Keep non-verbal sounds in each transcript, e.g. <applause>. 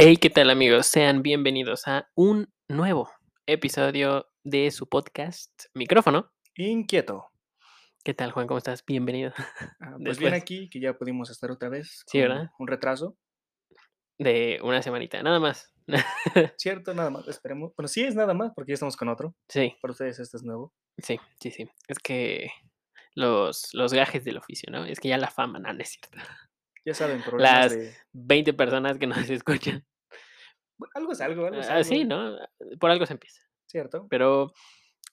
Hey, ¿qué tal amigos? Sean bienvenidos a un nuevo episodio de su podcast Micrófono. Inquieto. ¿Qué tal, Juan? ¿Cómo estás? Bienvenido. Ah, <laughs> pues bien aquí, que ya pudimos estar otra vez. Sí, ¿verdad? Un retraso. De una semanita, nada más. <laughs> Cierto, nada más, esperemos. Bueno, sí es nada más, porque ya estamos con otro. sí, Para ustedes este es nuevo. sí, sí, sí. Es que los, los gajes del oficio, ¿no? Es que ya la fama, no, no es cierto. Ya saben, problemas Las de... 20 personas que nos <laughs> escuchan. Algo es algo, algo es Ah, sí, algo, ¿no? Por algo se empieza. Cierto. Pero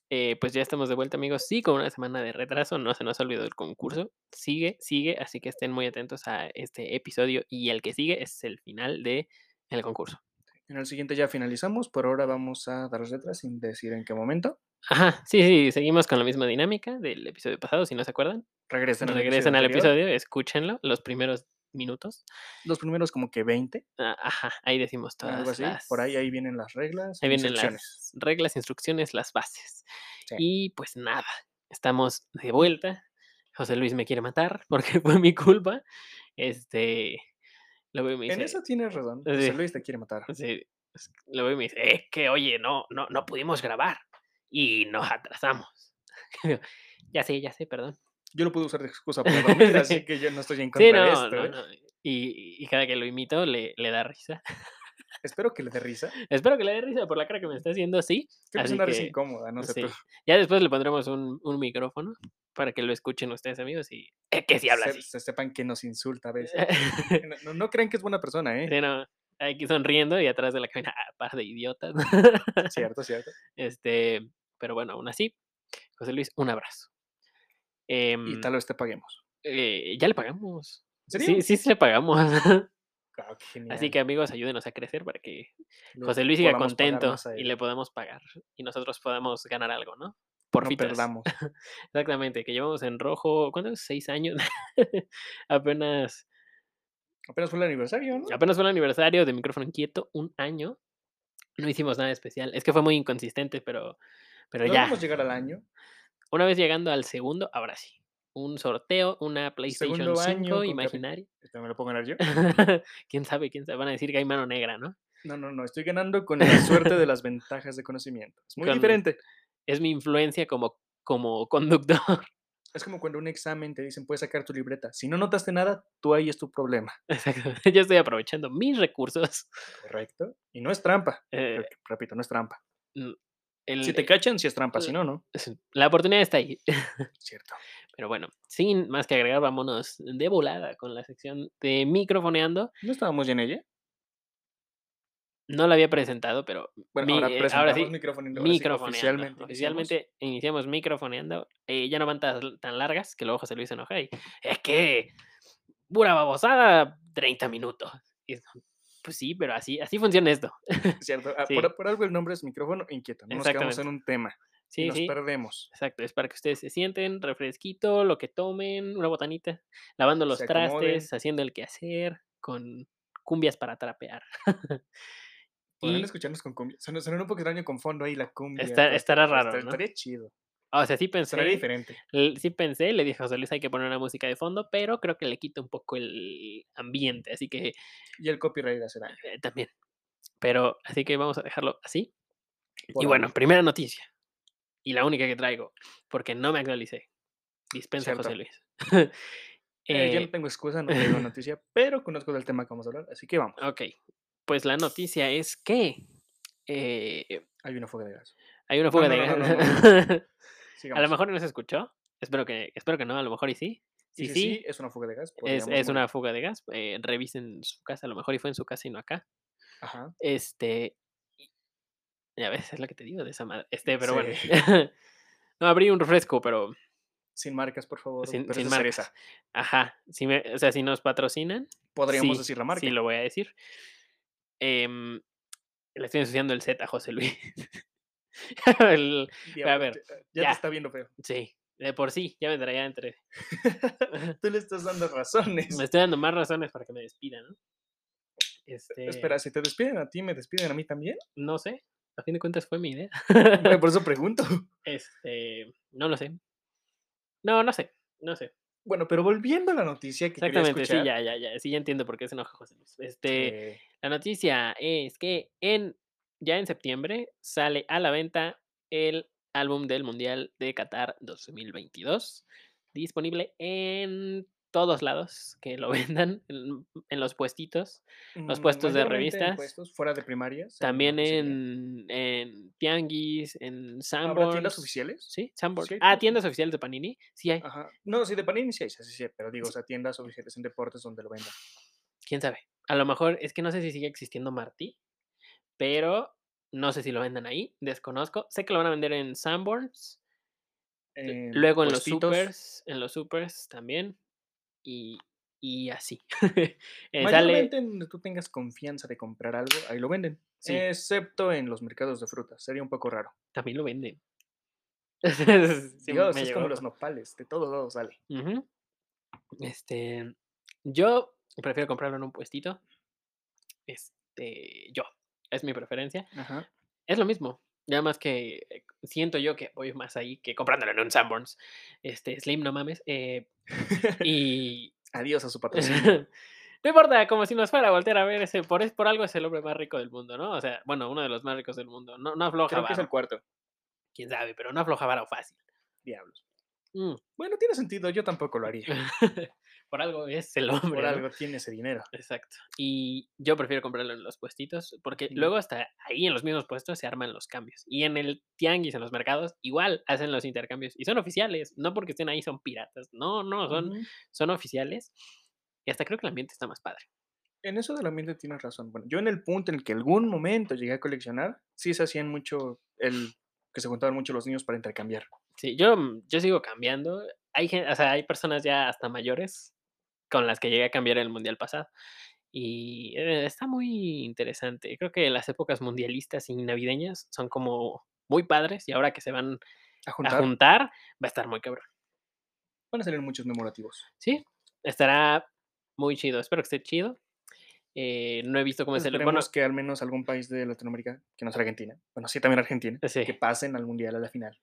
eh, pues ya estamos de vuelta, amigos. Sí, con una semana de retraso, no se nos ha olvidado el concurso. Sigue, sigue, así que estén muy atentos a este episodio. Y el que sigue es el final de el concurso. En el siguiente ya finalizamos. Por ahora vamos a dar letras sin decir en qué momento. Ajá, sí, sí, seguimos con la misma dinámica del episodio pasado, si no se acuerdan. Regresen, Regresen al episodio, escúchenlo, los primeros minutos. Los primeros como que 20, Ah, Ajá, ahí decimos todas algo así. las... Por ahí, ahí vienen las reglas. ahí e vienen instrucciones. las reglas, instrucciones, las bases. Sí. Y pues nada, estamos de vuelta. José Luis me quiere matar <laughs> porque fue mi culpa. Este, lo veo y me dice, En eso tienes razón. Sí. José Luis te quiere matar. sí, lo veo y me dice, es que oye, no, no, no pudimos grabar y nos atrasamos. <laughs> Ya sé, ya sé, perdón. Yo lo puedo usar de excusa para dormir, Sí. así <laughs> que yo no estoy en contra Sí, de esto. no, ¿eh? Y, y cada que lo imito le, le da risa. Espero que le dé risa. <laughs> Espero que le dé risa por la cara que me está haciendo, sí. Creo que es Así una risa incómoda, no sé sí. tú. Ya después le pondremos un, un micrófono para que lo escuchen ustedes, amigos, y es que si habla se, así. se sepan que nos insulta a <laughs> veces. No, no, no crean que es buena persona, ¿eh? Sí, no, aquí sonriendo y atrás de la cabina, ah, par de idiotas. Cierto, cierto. Este, pero bueno, aún así, José Luis, un abrazo. Y Em, tal vez te paguemos. eh, ya le pagamos. ¿En serio? Sí, sí, sí le pagamos. <laughs> Ah, Así que amigos, ayúdenos a crecer para que José Luis siga contento y le podamos pagar y nosotros podamos ganar algo, ¿no? Por no perdamos. <laughs> Exactamente, que llevamos en rojo, ¿cuántos? Seis años. <laughs> apenas, Apenas fue el aniversario, ¿no? apenas fue el aniversario de Micrófono Inquieto, un año. No hicimos nada especial. Es que fue muy inconsistente, pero, pero ya. Logramos llegar al año. Una vez llegando al segundo, ahora sí. Un sorteo, una PlayStation Segundo 5 año con capi- imaginaria. <laughs> Este me lo a ganar yo. ¿Quién sabe? ¿Quién sabe? Van a decir que hay mano negra, ¿no? No, no, no. Estoy ganando con la suerte de las ventajas de conocimiento. Es muy Con- diferente. Es mi influencia como, como conductor. <laughs> Es como cuando un examen te dicen, puedes sacar tu libreta. Si no notaste nada, tú ahí es tu problema. Exacto. <laughs> Yo estoy aprovechando mis recursos. Correcto. Y no es trampa. Eh, Rep- Repito, no es trampa. El- Si te cachan, sí es trampa. Si no, no. la oportunidad está ahí. <laughs> Cierto. Pero bueno, sin más que agregar, vámonos de volada con la sección de microfoneando. ¿No estábamos ya en ella? No la había presentado, pero Bueno, mi- ahora eh, presentamos sí, microfoneando, ahora sí microfoneando. oficialmente. iniciamos. Oficialmente iniciamos microfoneando. eh, ya no van tan, tan largas, que luego José Luis se enoja y es que pura babosada, 30 minutos. Y pues sí, pero así, así funciona esto. Cierto. <laughs> ah, Sí. por, por algo el nombre es micrófono inquieto. No nos quedamos en un tema. y nos sí. perdemos. Exacto, es para que ustedes se sienten, refresquito, lo que tomen, una botanita, lavando los trastes, haciendo el quehacer, con cumbias para trapear. <laughs> Podrían Y- escucharnos con cumbia. Suena, un poco extraño con fondo ahí la cumbia. Está- estará raro, ¿no? Estaría chido. O sea, sí pensé, diferente. sí pensé, le dije a José Luis hay que poner una música de fondo, pero creo que le quita un poco el ambiente, así que Y el copyright hace daño. eh, también. Pero así que vamos a dejarlo así. por y bueno, primera noticia. Y la única que traigo, porque no me actualicé. Dispensa, Cierto. José Luis. <laughs> Eh, yo Eh, no tengo excusa, no tengo <laughs> noticia, pero conozco del tema que vamos a hablar, así que vamos. Ok, pues la noticia es que Hay una fuga de gas. hay una fuga no, de no, no, gas. no, <laughs> a lo mejor no se escuchó. Espero que, espero que no, a lo mejor y sí. Y Sí, si sí, es una fuga de gas. es, es una fuga de gas. eh, revisen su casa, a lo mejor y fue en su casa y no acá. Ajá. Este. y- Ya ves, es lo que te digo de esa madre. Este, pero bueno. <laughs> No, abrí un refresco, pero Sin marcas, por favor. sin, sin marcas. cereza. Ajá. Si me, o sea, si nos patrocinan, Podríamos sí, decir la marca. Sí, lo voy a decir. Em, le estoy ensuciando el set a José Luis. <laughs> <laughs> El- Diablo, a ver, ya, ya. te está viendo feo. sí, de por sí, ya me traía entre. Tú le estás dando <laughs> razones. Me estoy dando más razones para que me despidan, ¿no? Este, Espera, si te despiden a ti, ¿me despiden a mí también? No sé. A fin de cuentas fue mi idea. Bueno, Por eso <laughs> pregunto. Este, no lo sé. No, no sé, no sé. Bueno, pero volviendo a la noticia que quería Exactamente, sí, escuchar. ya, ya, ya. Sí, ya entiendo por qué se enoja José Luis. Este, eh, La noticia es que en ya en septiembre sale a la venta el álbum del Mundial de Qatar 2022, disponible en todos lados que lo <laughs> vendan, en, en los puestitos, los Mm, puestos de en revistas, puestos fuera de primarias. también en, en Tianguis, en ¿Habrá tiendas Sanborns. oficiales? Sí, Sanborns. Sí Ah, tiendas oficiales de Panini. Sí hay. Ajá. No, sí, de Panini sí hay, sí, sí, sí, pero digo, o sea, tiendas oficiales en deportes donde lo vendan. quién sabe. A lo mejor es que no sé si sigue existiendo Martí, pero no sé si lo vendan ahí, desconozco. Sé que lo van a vender en Sanborns, luego en los supers, en los supers también y, y así. <laughs> Eh, Mayormente en donde tú tengas confianza de comprar algo, ahí lo venden. Sí. Excepto en los mercados de frutas. Sería un poco raro. también lo venden. <laughs> Sí, Dios, es como los nopales. De todos lados sale. Este, yo prefiero comprarlo en un puestito. Este, yo, es mi preferencia. Ajá. Es lo mismo. Nada más que eh, siento yo que voy más ahí que comprándolo en un Sanborns. Este, Slim, no mames. eh, y. <laughs> Adiós a su patrocinio. <laughs> no importa, como si nos fuera a voltear a ver ese. Por, es, por algo es el hombre más rico del mundo, ¿no? O sea, bueno, uno de los más ricos del mundo. No, no afloja Creo que es el cuarto. quién sabe, pero no afloja varo fácil. Diablos. Mm. Bueno, tiene sentido. Yo tampoco lo haría. <laughs> por algo es el <laughs> hombre. Por ¿no? algo tiene ese dinero. Exacto. Y yo prefiero comprarlo en los puestitos porque Sí. luego hasta ahí en los mismos puestos se arman los cambios. Y en el tianguis, en los mercados, igual hacen los intercambios. Y son oficiales, no porque estén ahí son piratas. No, no, son, Ujú. son oficiales. Y hasta creo que el ambiente está más padre. En eso del ambiente tienes razón. Bueno, yo en el punto en el que algún momento llegué a coleccionar, sí se hacían mucho el que se juntaban mucho los niños para intercambiar. Sí, yo, yo sigo cambiando. Hay, gen- o sea, hay personas ya hasta mayores con las que llegué a cambiar el mundial pasado. Y eh, está muy interesante. Creo que las épocas mundialistas y navideñas son como muy padres. Y ahora que se van A a juntar. va a estar muy cabrón. Van a salir muchos memorativos. Sí, estará muy chido. Espero que esté chido. Eh, no he visto cómo es el. Bueno, que al menos algún país de Latinoamérica, que no sea Argentina, bueno, sí también Argentina, Sí. que pasen al Mundial a la final.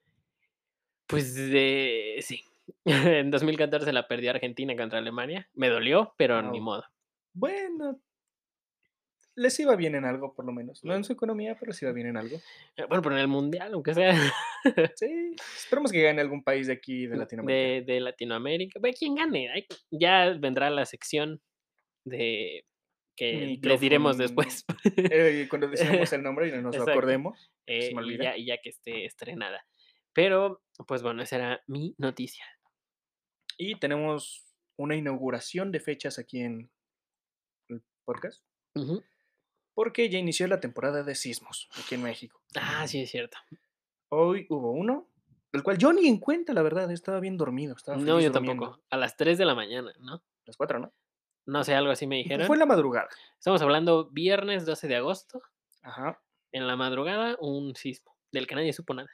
pues eh, sí. <laughs> en 2014 la perdió Argentina contra Alemania. Me dolió, pero ni Au. modo. Bueno, les iba bien en algo, por lo menos. No en su economía, pero les iba bien en algo. Eh, Bueno, pero en el mundial, aunque sea <laughs> Sí, esperemos que gane algún país de aquí, de Latinoamérica. de, de Latinoamérica. Ve quién gane. Ya vendrá la sección de que les diremos después. <laughs> Eh, cuando decimos el nombre y no nos lo acordemos. eh, y, ya, y ya que esté estrenada. Pero, pues bueno, esa era mi noticia. Y tenemos una inauguración de fechas aquí en el podcast. Porque ya inició la temporada de sismos aquí en México. Ah, sí, es cierto. Hoy hubo uno, del cual yo ni en cuenta, la verdad, estaba bien dormido. Estaba No, yo durmiendo. tampoco. A las 3 de la mañana, ¿no? Las cuatro, ¿no? No sé, algo así me pues dijeron. Fue en la madrugada. Estamos hablando viernes 12 de agosto. Ajá. En la madrugada, un sismo del que nadie supo nada.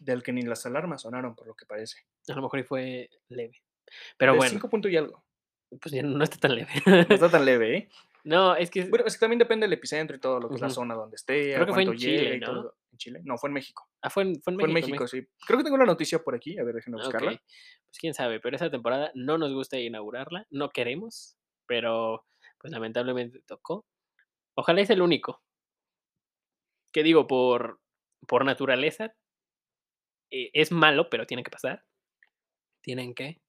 Del que ni las alarmas sonaron, por lo que parece. A lo mejor y fue leve. Pero de bueno, cinco puntos y algo. pues ya no está tan leve. No está tan leve, ¿eh? <laughs> no, es que Bueno, es que también depende del epicentro y todo, lo que es la zona donde esté, Creo que fue en Chile, ¿no? todo. ¿En Chile? No, fue en México. ah, fue, en, fue en Fue en México. México, sí. Creo que tengo la noticia por aquí. A ver, déjenme buscarla. Pues quién sabe, pero esa temporada no nos gusta inaugurarla, no queremos, pero pues lamentablemente tocó. Ojalá es el único. Que digo, por, por naturaleza, eh, es malo, pero tiene que pasar. Tienen que.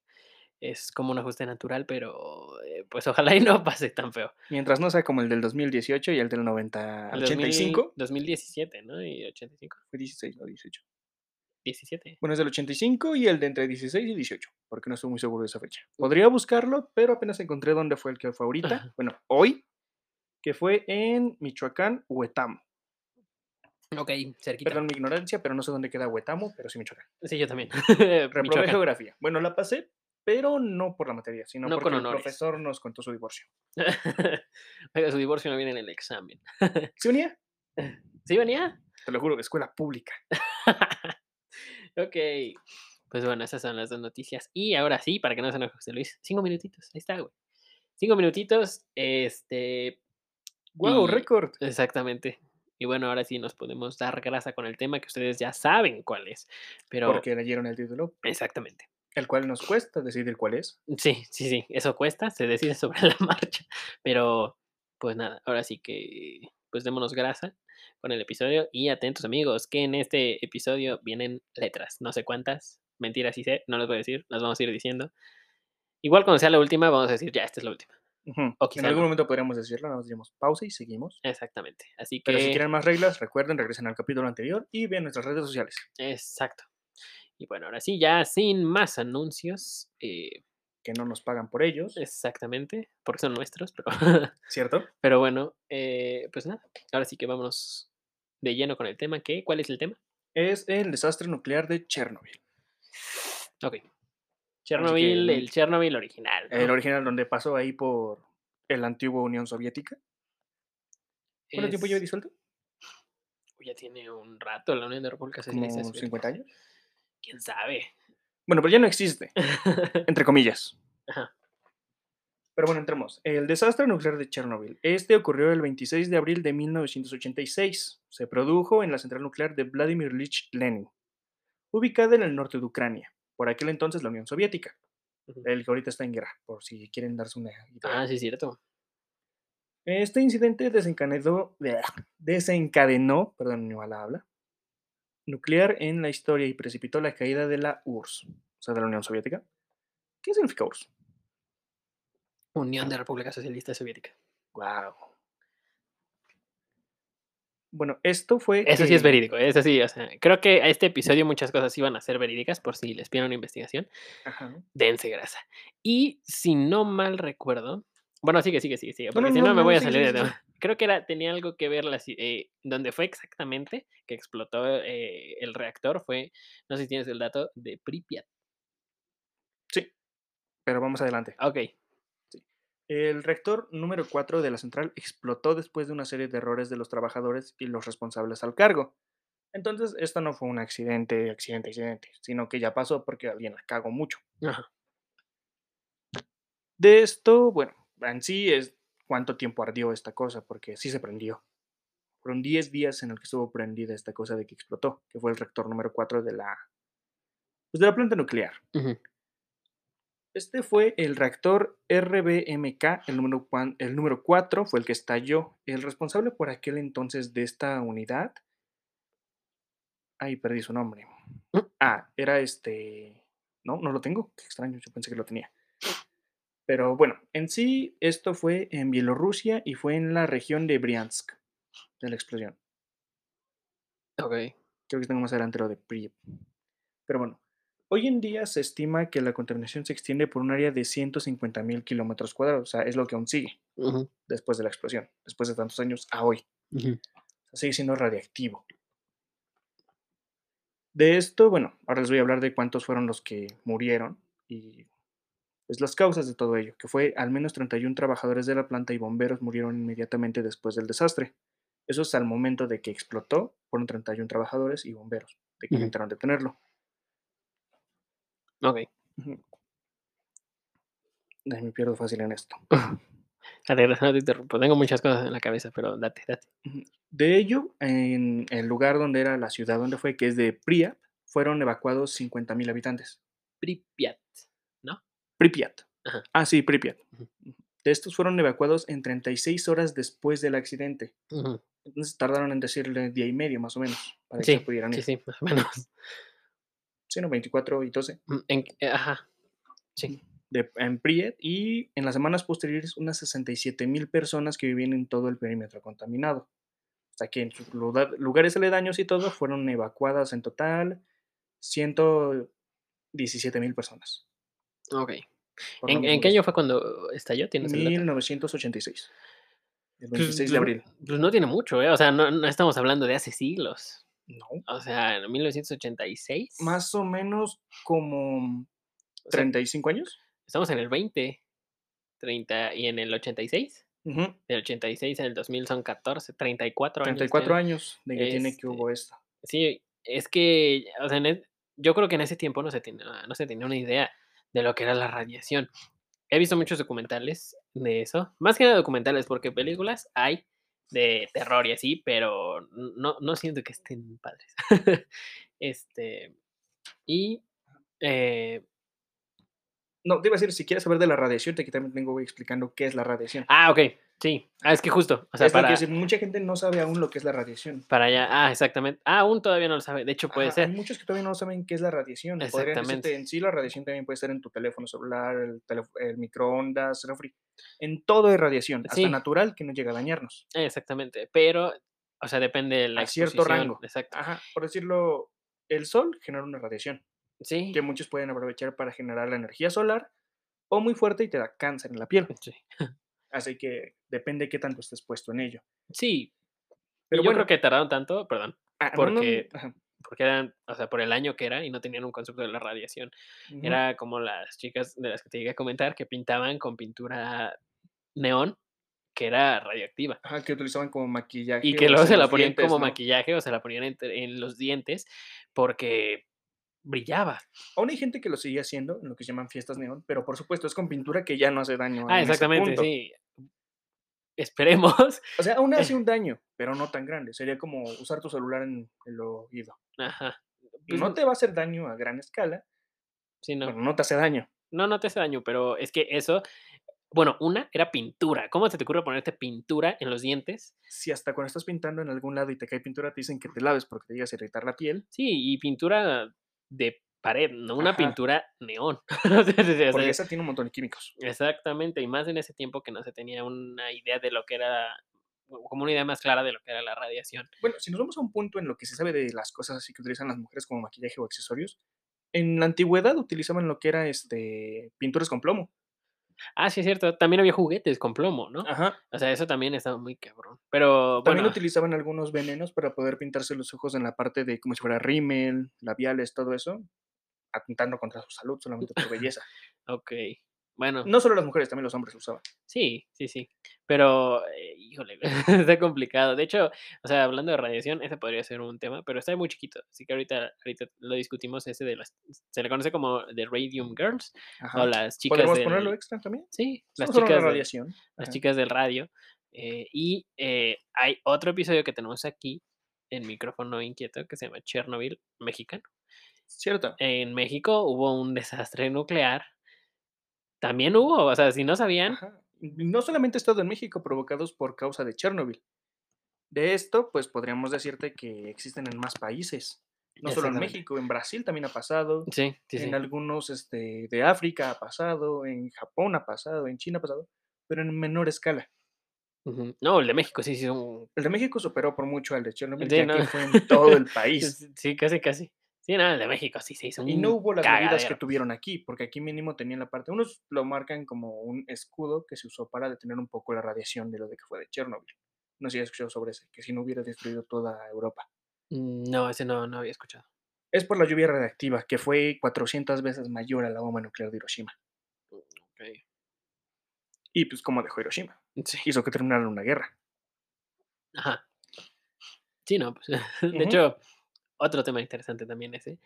Es como un ajuste natural, pero eh, pues ojalá y no <laughs> pase tan feo. Mientras no sea como el del 2018 y el del 90, El 2000 85. 2017, ¿no? Y 85. Fue 16, no 18. 17. Bueno, es del 85 y el de entre 16 y 18, porque no estoy muy seguro de esa fecha. Podría buscarlo, pero apenas encontré dónde fue el que fue ahorita. Ajá. Bueno, hoy, que fue en Michoacán, Huetamo. Ok, cerquita. Perdón mi ignorancia, pero no sé dónde queda Huetamo, pero sí Michoacán. Sí, yo también. <laughs> Reprobé <laughs> geografía. Bueno, la pasé, pero no por la materia, sino No porque con el profesor nos contó su divorcio. <laughs> Oiga, su divorcio no viene en el examen. ¿Sí venía? ¿Sí venía? Te lo juro, escuela pública. ok. Pues bueno, esas son las dos noticias. Y ahora sí, para que no se enoje José Luis, cinco minutitos. Ahí está, güey. Cinco minutitos. Este. ¡Wow! Y- Récord. Exactamente. Y bueno, ahora sí nos podemos dar grasa con el tema que ustedes ya saben cuál es. Pero. Porque leyeron el título, Exactamente. el cual nos cuesta decidir cuál es. Sí, sí, sí. Eso cuesta. Se decide <laughs> sobre la marcha. Pero. pues nada, ahora sí que, pues démonos grasa con el episodio y atentos amigos, que en este episodio vienen letras, no sé cuántas, mentiras sí sé, no les voy a decir, las vamos a ir diciendo. Igual cuando sea la última, vamos a decir, ya, esta es la última. O En algún no. momento podríamos decirlo, nos diríamos pausa y seguimos. Exactamente. Así que, Pero si quieren más reglas, recuerden, regresen al capítulo anterior y vean nuestras redes sociales. exacto. Y bueno, ahora sí, ya sin más anuncios, eh, Que no nos pagan por ellos, exactamente, porque son nuestros, pero, <laughs> ¿cierto? pero bueno, eh, pues nada, ahora sí que vámonos de lleno con el tema. ¿Qué? ¿Cuál es el tema? Es el desastre nuclear de Chernobyl. Ok. Chernobyl, que- el Chernobyl original. ¿no? El original donde pasó ahí por el antigua Unión Soviética. ¿Cuánto tiempo lleva Es- disuelto? Ya tiene un rato la Unión de Repúblicas Como Socialistas 50 Soviéticas. años. ¿Quién sabe? Bueno, pero ya no existe, <laughs> entre comillas. Ajá. Pero bueno, entremos. El desastre nuclear de Chernobyl. Este ocurrió el 26 de abril de 1986. Se produjo en la central nuclear de Vladimir Ilich Lenin, ubicada en el norte de Ucrania, por aquel entonces la Unión Soviética, Ujú. el que ahorita está en guerra, por si quieren darse una idea. Ah, sí, es cierto. Este incidente desencadenó, desencadenó perdón, mi mala habla, nuclear en la historia y precipitó la caída de la URSS, o sea, de la Unión Soviética. ¿Qué significa URSS? Unión de Repúblicas Socialistas Soviéticas. Wow. Bueno, esto fue. Eso sí es verídico, eso sí, o sea, creo que a este episodio muchas cosas iban a ser verídicas por si les piden una investigación. Ajá. Dense grasa. Y si no mal recuerdo, bueno, sigue, sigue, sigue, sigue, porque no, si no, no me no, voy a salir de tema. <laughs> Creo que era, tenía algo que ver la, eh, donde fue exactamente que explotó eh, el reactor, fue, no sé si tienes el dato, de Pripyat. Sí, pero vamos adelante. Ok, El reactor número 4 de la central explotó después de una serie de errores de los trabajadores y los responsables al cargo. Entonces, esto no fue un accidente, accidente, accidente, sino que ya pasó porque alguien la cagó mucho. ajá, De esto, bueno, en sí es cuánto tiempo ardió esta cosa, porque sí se prendió. Fueron 10 días en el que estuvo prendida esta cosa de que explotó, que fue el reactor número 4 de la, pues, de la planta nuclear. Este fue el reactor RBMK, el número, el número 4 fue el que estalló. El responsable por aquel entonces de esta unidad. Ay, perdí su nombre. Ah, era este. No, no lo tengo. Qué extraño, yo pensé que lo tenía. Pero bueno, en sí, esto fue en Bielorrusia y fue en la región de Briansk, de la explosión. ok, Creo que tengo más adelante lo de Pripyat. Pero bueno, hoy en día se estima que la contaminación se extiende por un área de 150.000 kilómetros cuadrados. O sea, es lo que aún sigue después de la explosión, después de tantos años a hoy. sigue siendo radiactivo. De esto, bueno, ahora les voy a hablar de cuántos fueron los que murieron y pues las causas de todo ello, que fue al menos 31 trabajadores de la planta y bomberos murieron inmediatamente después del desastre. Eso es al momento de que explotó, fueron 31 trabajadores y bomberos, de que intentaron detenerlo. Ok. Me pierdo fácil en esto. <laughs> No te interrumpo, tengo muchas cosas en la cabeza, pero date, date. De ello, en el lugar donde era la ciudad donde fue, que es de Pripyat, fueron evacuados 50.000 habitantes. Pripyat, ¿no? Pripyat. Ajá. Ah, sí, Pripyat. De estos fueron evacuados en 36 horas después del accidente. Entonces tardaron en decirle día y medio más o menos para que Sí, se pudieran sí, ir. sí, más o menos. Sí, no, 24 y 12 Mm, en- eh, ajá, sí. de, en Pripyat y en las semanas posteriores unas 67 mil personas que vivían en todo el perímetro contaminado. Hasta que en sus lugar- lugares aledaños y todo fueron evacuadas en total 117 mil personas. Ok. ¿En, qué de año fue cuando estalló? ¿Tienes el dato? 1986. El Pues, 26 de pues, abril. Pues no tiene mucho, ¿eh? O sea, no, no estamos hablando de hace siglos. No. O sea, en 1986. Más o menos como o sea, 35 años. estamos en el 20, 30 y en el 86. Ujú, Del 86 en el 2000 son 14, 34 años. 34 tiene. años de que tiene que Este, hubo esto. Sí, es que, o sea, en e- yo creo que en ese tiempo no se, tenía, no se tenía una idea de lo que era la radiación. He visto muchos documentales de eso, más que nada documentales, porque películas hay de terror y así, pero no, no siento que estén padres. <laughs> este, y, eh, No, te iba a decir, si quieres saber de la radiación, te aquí también vengo explicando qué es la radiación. ah, ok, Sí. Ah, es que justo, o sea, para decir, mucha gente no sabe aún lo que es la radiación. para allá ah, exactamente. Ah, aún todavía no lo sabe. De hecho, puede Ajá, ser. Hay muchos que todavía no saben qué es la radiación. Exactamente. en sí, la radiación también puede estar en tu teléfono celular, el, telef- el microondas, refri. En todo hay radiación, hasta Sí. natural, que no llega a dañarnos. Exactamente, pero, o sea, depende de la A cierto rango. Exacto. Ajá, por decirlo, el sol genera una radiación Sí. que muchos pueden aprovechar para generar la energía solar o muy fuerte y te da cáncer en la piel. Sí. Así que depende qué tanto estés puesto en ello. Sí, Pero yo bueno, creo que tardaron tanto, perdón, ah, no, no, no, porque porque eran, o sea, por el año que era y no tenían un concepto de la radiación. Era como las chicas de las que te llegué a comentar que pintaban con pintura neón que era radioactiva ajá, que utilizaban como maquillaje. y que luego se en la ponían dientes, como ¿no? maquillaje o se la ponían entre- en los dientes porque brillaba. Aún hay gente que lo sigue haciendo en lo que se llaman fiestas neón, pero por supuesto es con pintura que ya no hace daño. Ah, en exactamente, sí. Esperemos. O sea, aún hace <laughs> un daño, pero no tan grande. Sería como usar tu celular en el oído. Ajá. Pues, No te va a hacer daño a gran escala, sí, no. pero no te hace daño. No, no te hace daño, pero es que eso, bueno, una era pintura. ¿Cómo se te ocurre ponerte pintura en los dientes? Si hasta cuando estás pintando en algún lado y te cae pintura, te dicen que te laves porque te llegas a irritar la piel, Sí, y pintura de pared, no una Ajá. pintura neón. <laughs> Porque esa tiene un montón de químicos. Exactamente, y más en ese tiempo que no se tenía una idea de lo que era, como una idea más clara de lo que era la radiación. Bueno, si nos vamos a un punto en lo que se sabe de las cosas así que utilizan las mujeres como maquillaje o accesorios, en la antigüedad utilizaban lo que era este pinturas con plomo. Ah, sí, es cierto, también había juguetes con plomo, ¿no? Ajá. O sea, eso también estaba muy cabrón. Pero También bueno, utilizaban algunos venenos para poder pintarse los ojos en la parte de como si fuera rímel, labiales, todo eso, atentando contra su salud solamente por belleza. <laughs> ok. Bueno, No solo las mujeres, también los hombres lo usaban. sí, sí, sí. Pero, eh, híjole, <laughs> está complicado. De hecho, o sea, hablando de radiación, ese podría ser un tema, pero está muy chiquito. Así que ahorita, ahorita lo discutimos, ese de las, se le conoce como The Radium Girls, o Ajá. las chicas ¿Podemos del, ponerlo extra también? sí, las chicas del- radiación. las chicas del radio. eh, y eh, hay otro episodio que tenemos aquí en micrófono inquieto que se llama Chernobyl mexicano. Cierto. En México hubo un desastre nuclear. También hubo, o sea, si no sabían, Ajá. No solamente estado en México provocados por causa de Chernobyl. De esto, pues podríamos decirte que existen en más países. No solo en. México, en Brasil también ha pasado, sí, sí, sí. en algunos este, de África ha pasado, en Japón ha pasado, en China ha pasado, pero en menor escala. No, el de México sí, sí, un- El de México superó por mucho al de Chernobyl, Sí, ya no. que fue en todo el <laughs> país. sí, casi, casi. Sí, no, el de México sí se hizo Y no hubo las medidas que cagadero. tuvieron aquí, porque aquí mínimo tenían la parte, unos lo marcan como un escudo que se usó para detener un poco la radiación de lo de que fue de Chernobyl. No sé si has escuchado sobre ese, que si no hubiera destruido toda Europa. Mm, No, ese no, no había escuchado. Es por la lluvia radiactiva, que fue 400 veces mayor a la bomba nuclear de Hiroshima. Ok. Y pues como dejó Hiroshima, Sí. hizo que terminara una guerra. Ajá. Sí, no, pues, <laughs> de hecho, otro tema interesante también ese,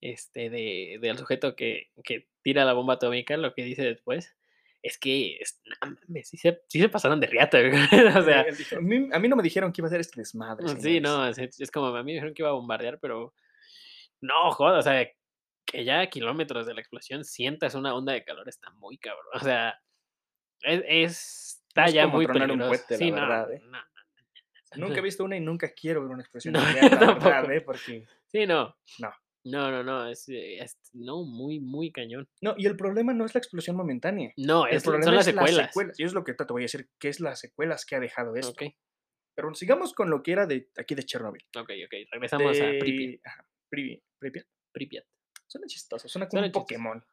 este, de, del sujeto que, que tira la bomba atómica, lo que dice después, es que, es- no mames, sí se, sí se pasaron de riata, <laughs> o sea, dijo, a, mí, a mí no me dijeron que iba a ser este desmadre. sí, señores". no, es, es como, a mí me dijeron que iba a bombardear, pero no, joder, o sea, que ya a kilómetros de la explosión sientas una onda de calor está muy cabrón, o sea, es, es- está Es ya muy un peligroso. cohete, la Sí, no, verdad, ¿eh? no, Nunca he visto una y nunca quiero ver una expresión No. <laughs> ¿eh? Porque Sí, no. No. No, no, no, es, eh, es- no, muy, muy cañón. No, y el problema no es la explosión momentánea. No, El es, problema son las es secuelas. Y eso es lo que te voy a decir, qué es las secuelas que ha dejado esto. Ok, Pero sigamos con lo que era de aquí de Chernobyl. ok, ok. Regresamos a Pripyat. Ajá, Pripyat. Pripyat. Suena chistoso, suena como Suena un chistoso. Pokémon.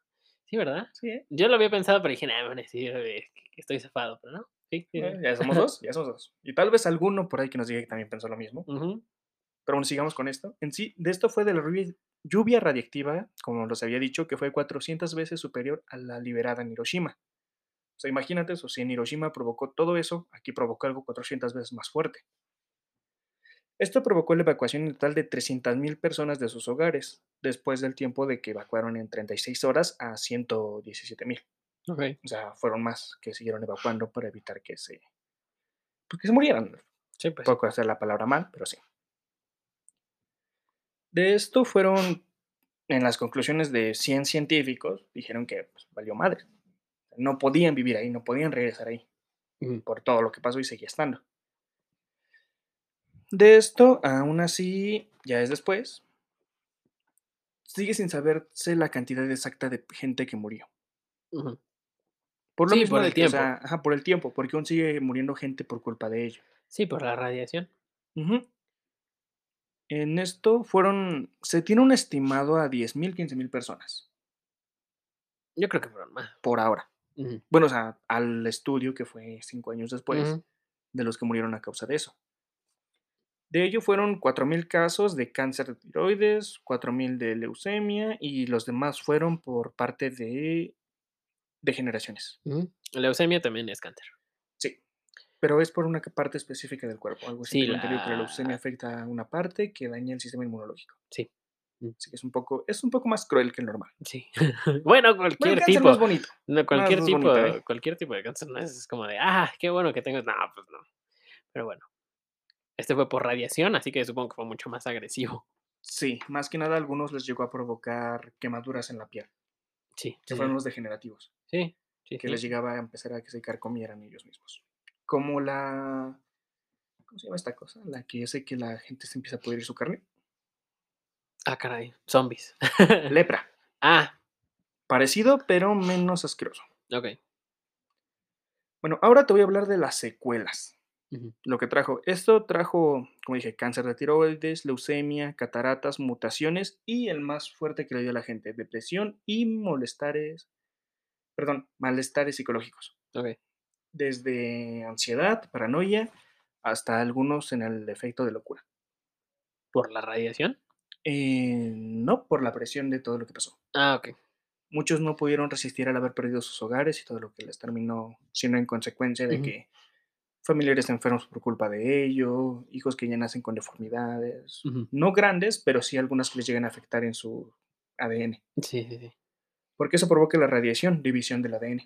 Sí, ¿verdad? Sí, ¿eh? Yo lo había pensado, pero dije, nada, a decir eh, que que estoy zafado, pero no. Sí, sí. Bueno, ya somos dos, ya somos dos. Y tal vez alguno por ahí que nos diga que también pensó lo mismo. Pero bueno, sigamos con esto. En sí, de esto fue de la lluvia- lluvia radiactiva, como los había dicho, que fue 400 veces superior a la liberada en Hiroshima. O sea, imagínate eso, si en Hiroshima provocó todo eso, aquí provocó algo 400 veces más fuerte. Esto provocó la evacuación total de 300.000 personas de sus hogares, después del tiempo de que evacuaron en 36 horas a 117.000. O sea, fueron más que siguieron evacuando para evitar que se, pues, que se murieran. Sí, pues. Poco hacer la palabra mal, pero sí. De esto fueron, en las conclusiones de 100 científicos, dijeron que pues, valió madre. No podían vivir ahí, no podían regresar ahí. Por todo lo que pasó y seguía estando. De esto, aún así, ya es después, sigue sin saberse la cantidad exacta de gente que murió. Ujú. Por lo Sí, mismo por de el o tiempo. sea, ajá, por el tiempo, porque aún sigue muriendo gente por culpa de ello. Sí, por la radiación. En esto fueron se tiene un estimado a 10,000, 15,000 personas, Yo creo que fueron más. por ahora. Bueno, o sea, al estudio que fue 5 años después, de los que murieron a causa de eso. De ello fueron 4,000 casos de cáncer de tiroides, 4,000 de leucemia y los demás fueron por parte de degeneraciones. Ujú. Leucemia también es cáncer. Sí, pero es por una parte específica del cuerpo, algo así tengo que la leucemia la afecta a una parte que daña el sistema inmunológico. sí. Mm, Así que es un poco es un poco más cruel que el normal. sí. <laughs> Bueno, Bueno, el cualquier no tipo. es bonito. No, cualquier no tipo bonito, ¿eh? cualquier tipo de cáncer, no es como de: "Ah, qué bueno que tengas", no, pues no. Pero bueno, este fue por radiación, así que supongo que fue mucho más agresivo. Sí, más que nada a algunos les llegó a provocar quemaduras en la piel, Sí, que sí, fueron los degenerativos, Sí, sí, que sí. les llegaba a empezar a que se carcomieran ellos mismos. Como la ¿cómo se llama esta cosa? La que hace que la gente se empieza a pudrir su carne. Ah, caray, zombies. Lepra. <laughs> Ah, Parecido, pero menos asqueroso. okey. Bueno, ahora te voy a hablar de las secuelas, lo que trajo. Esto trajo, como dije, cáncer de tiroides, leucemia, cataratas, mutaciones y el más fuerte que le dio a la gente, depresión y molestares, perdón, malestares psicológicos. Okey. Desde ansiedad, paranoia, hasta algunos en el efecto de locura. ¿Por la radiación? Eh, no por la presión de todo lo que pasó. Ah, okey. Muchos no pudieron resistir al haber perdido sus hogares y todo lo que les terminó siendo en consecuencia de que familiares enfermos por culpa de ello, hijos que ya nacen con deformidades, no grandes, pero sí algunas que les llegan a afectar en su ADN, Sí, sí, sí. Porque eso provoca la radiación, división del ADN.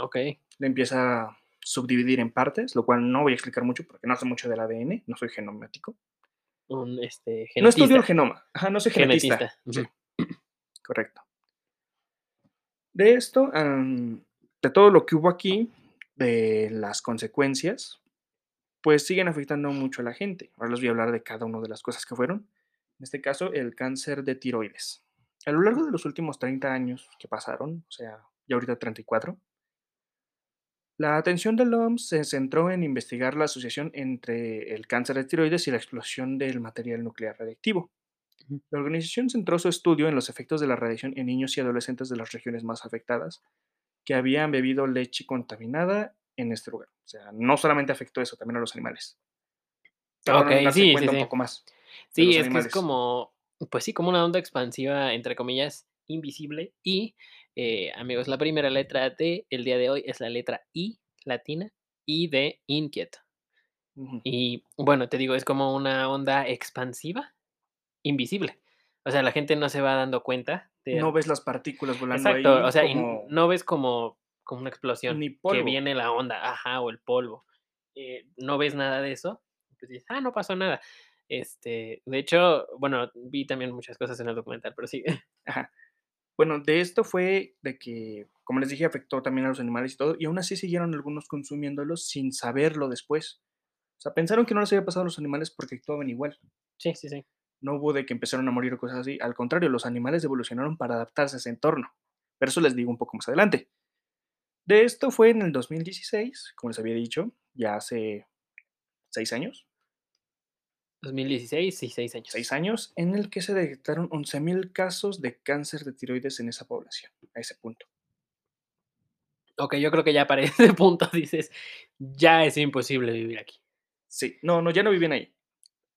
Okey. Le empieza a subdividir en partes, lo cual no voy a explicar mucho porque no sé mucho del ADN, no soy genomático. Un, este, No estudio el genoma, ajá, no soy genetista. Genetista, Sí, correcto. De esto, de todo lo que hubo aquí, de las consecuencias, pues siguen afectando mucho a la gente. Ahora les voy a hablar de cada una de las cosas que fueron. En este caso, el cáncer de tiroides. A lo largo de los últimos 30 años que pasaron, o sea, ya ahorita 34, la atención de la OMS se centró en investigar la asociación entre el cáncer de tiroides y la explosión del material nuclear radiactivo. La organización centró su estudio en los efectos de la radiación en niños y adolescentes de las regiones más afectadas que habían bebido leche contaminada en este lugar. O sea, no solamente afectó eso, también a los animales. Pero darse sí, sí, cuenta un sí. poco más Sí, es que es animales. como, pues sí, como una onda expansiva, entre comillas, invisible. Y, eh, amigos, la primera letra de el día de hoy es la letra I latina, I de inquieto. Y bueno, te digo, es como una onda expansiva, invisible. O sea, la gente no se va dando cuenta de No ves las partículas volando Exacto, ahí o sea, y como no ves como como una explosión, ni que viene la onda, ajá, o el polvo. Eh, no ves nada de eso, pues dices: "Ah, no pasó nada". Este, de hecho, bueno, vi también muchas cosas en el documental, pero sí. <laughs> Ajá. Bueno, de esto fue de que, como les dije, afectó también a los animales y todo, y aún así siguieron algunos consumiéndolos sin saberlo después. O sea, pensaron que no les había pasado a los animales porque actuaban igual. Sí, sí, sí. No hubo de que empezaron a morir o cosas así. Al contrario, los animales evolucionaron para adaptarse a ese entorno. Pero eso les digo un poco más adelante. De esto fue en el 2016, como les había dicho, ya hace 6 años. 2016, sí, 6 años. 6 años, en el que se detectaron 11,000 casos de cáncer de tiroides en esa población, a ese punto. Okey, yo creo que ya para <laughs> ese punto dices: "Ya es imposible vivir aquí". Sí, no, no, ya no vivían ahí.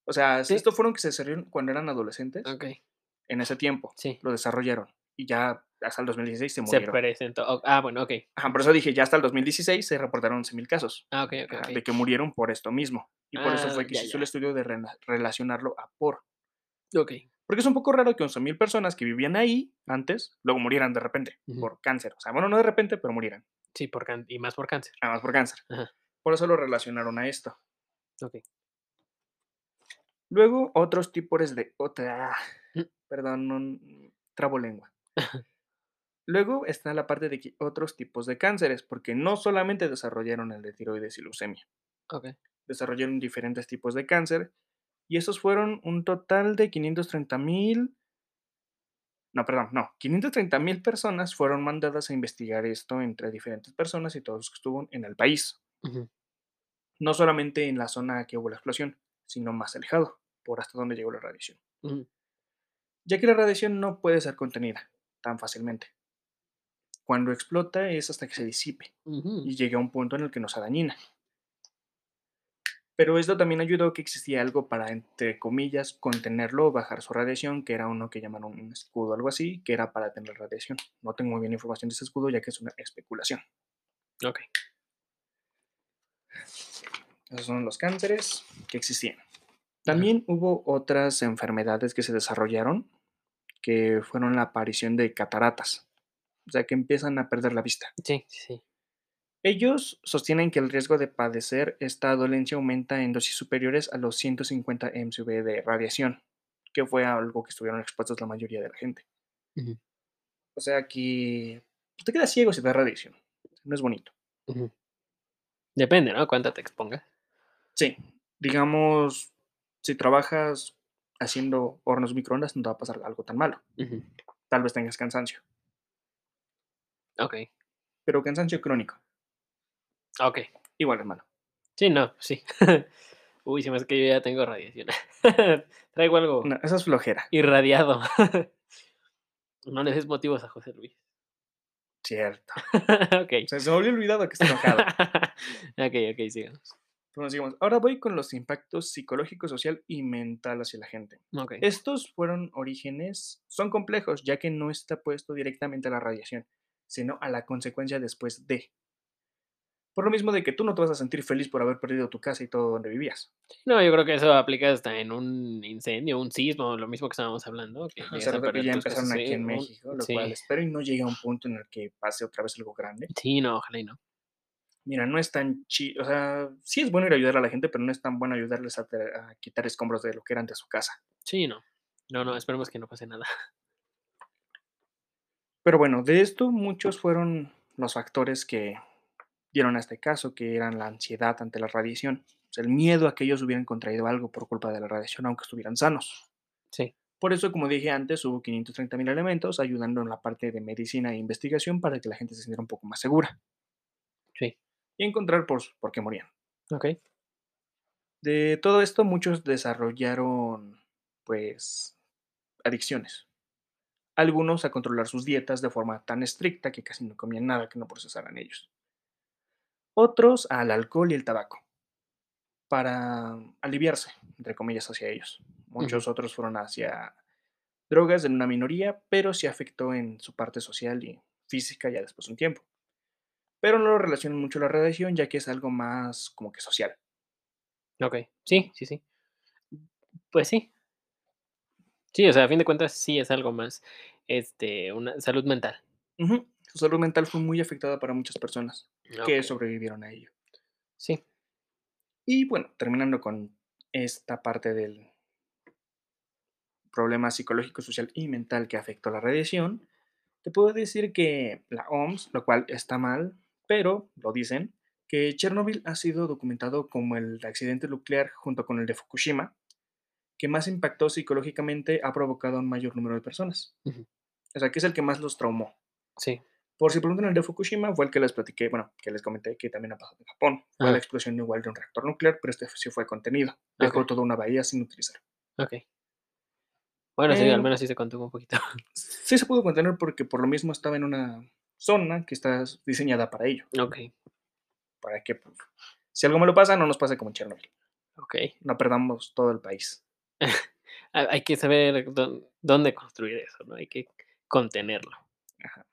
O sea, Sí. estos fueron que se desarrollaron cuando eran adolescentes, Okey, en ese tiempo, sí. lo desarrollaron, y ya hasta el 2016 se Se murieron. presentó. O ah, bueno, okey. Ajá, por eso dije, ya hasta el 2016 se reportaron 11,000 casos. Ah, okey, Ajá, okey. de que murieron por esto mismo. Y por eso Ah, fue que ya, se hizo el estudio de rela relacionarlo a por. Okey. Porque es un poco raro que 11,000 personas que vivían ahí antes, luego murieran de repente por cáncer. O sea, bueno, no de repente, pero murieran, Sí, por can y más por cáncer. nada más por cáncer. Ajá. Por eso lo relacionaron a esto. Okey. Luego, otros tipos de otra Mm. perdón, no, trabo lengua. <laughs> Luego está la parte de que otros tipos de cánceres, porque no solamente desarrollaron el de tiroides y leucemia, Okey. Desarrollaron diferentes tipos de cáncer, y esos fueron un total de 530,000 no, perdón, no, 530,000 personas fueron mandadas a investigar esto entre diferentes personas y todos los que estuvo en el país. No solamente en la zona que hubo la explosión, sino más alejado, por hasta donde llegó la radiación. Ya que la radiación no puede ser contenida tan fácilmente. Cuando explota es hasta que se disipe y llegue a un punto en el que no sea dañina. Pero esto también ayudó a que existía algo para, entre comillas, contenerlo o bajar su radiación, que era uno que llamaron un escudo, algo así, que era para tener radiación. No tengo muy bien información de ese escudo, ya que es una especulación. Okey. Esos son los cánceres que existían. También hubo otras enfermedades que se desarrollaron, que fueron la aparición de cataratas, o sea, que empiezan a perder la vista. Sí, sí. Ellos sostienen que el riesgo de padecer esta dolencia aumenta en dosis superiores a los 150 mcv de radiación, que fue algo que estuvieron expuestos la mayoría de la gente. O sea que pues, te quedas ciego si te da radiación. No es bonito. Depende, ¿no? Cuánto te expongas. Sí, digamos, si trabajas haciendo hornos microondas, no te va a pasar algo tan malo. Tal vez tengas cansancio, Okey. pero cansancio crónico, Okey. igual es malo. Sí, no, sí. <laughs> Uy, se me hace que yo ya tengo radiación. <laughs> Traigo algo No, esa es flojera, irradiado. <laughs> No le des motivos a José Luis. cierto. Okey. Se, se me había olvidado que está enojado. Okey, okey, sigamos. Bueno, sigamos. Ahora voy con los impactos psicológico, social y mental hacia la gente. Okey. Estos fueron orígenes, son complejos, ya que no está puesto directamente a la radiación, sino a la consecuencia después de. Por lo mismo de que tú no te vas a sentir feliz por haber perdido tu casa y todo donde vivías. No, yo creo que eso aplica hasta en un incendio, un sismo, lo mismo que estábamos hablando, que ya empezaron aquí sí, en México, lo sí. cual espero y no llegue a un punto en el que pase otra vez algo grande. Sí, no, ojalá y no. Mira, no es tan chido, o sea, sí es bueno ir a ayudar a la gente, pero no es tan bueno ayudarles a, a quitar escombros de lo que eran de su casa. Sí, no. No, no, esperemos que no pase nada. <laughs> Pero bueno, de esto muchos fueron los factores que dieron a este caso, que eran la ansiedad ante la radiación, o sea, el miedo a que ellos hubieran contraído algo por culpa de la radiación, aunque estuvieran sanos. Sí. Por eso, como dije antes, hubo 530.000 elementos ayudando en la parte de medicina e investigación para que la gente se sintiera un poco más segura Sí. y encontrar por, por qué morían. Okey. De todo esto, muchos desarrollaron, pues, adicciones. Algunos a controlar sus dietas de forma tan estricta que casi no comían nada que no procesaran ellos. Otros al alcohol y el tabaco, para aliviarse, entre comillas, hacia ellos. Muchos otros fueron hacia drogas en una minoría, pero sí afectó en su parte social y física ya después de un tiempo. Pero no lo relacionan mucho la radiación, ya que es algo más como que social. Okey. Sí, sí, sí. Pues sí. Sí, o sea, a fin de cuentas, sí es algo más, este, una salud mental. Su salud mental fue muy afectada para muchas personas que Okey. sobrevivieron a ello. Sí. Y bueno, terminando con esta parte del problema psicológico, social y mental que afectó la radiación, te puedo decir que la OMS, lo cual está mal, pero lo dicen, que Chernobyl ha sido documentado como el accidente nuclear junto con el de Fukushima, que más impactó psicológicamente ha provocado a un mayor número de personas. O sea, que es el que más los traumó. Sí. Por si preguntan, el de Fukushima fue el que les platiqué, bueno, que les comenté que también ha pasado en Japón. Fue Ajá. la explosión igual de un reactor nuclear, pero este sí fue contenido. Dejó Okey. toda una bahía sin utilizar. Okey. Bueno, sí, al Em, menos sí se contuvo un poquito. <laughs> Sí se pudo contener porque por lo mismo estaba en una zona que está diseñada para ello. Okey, Para que, pues, si algo malo pasa, no nos pase como en Chernobyl. okey. No perdamos todo el país. Ha <laughs> hay que saber dón dónde construir eso, ¿no? Hay que contenerlo. Ajá.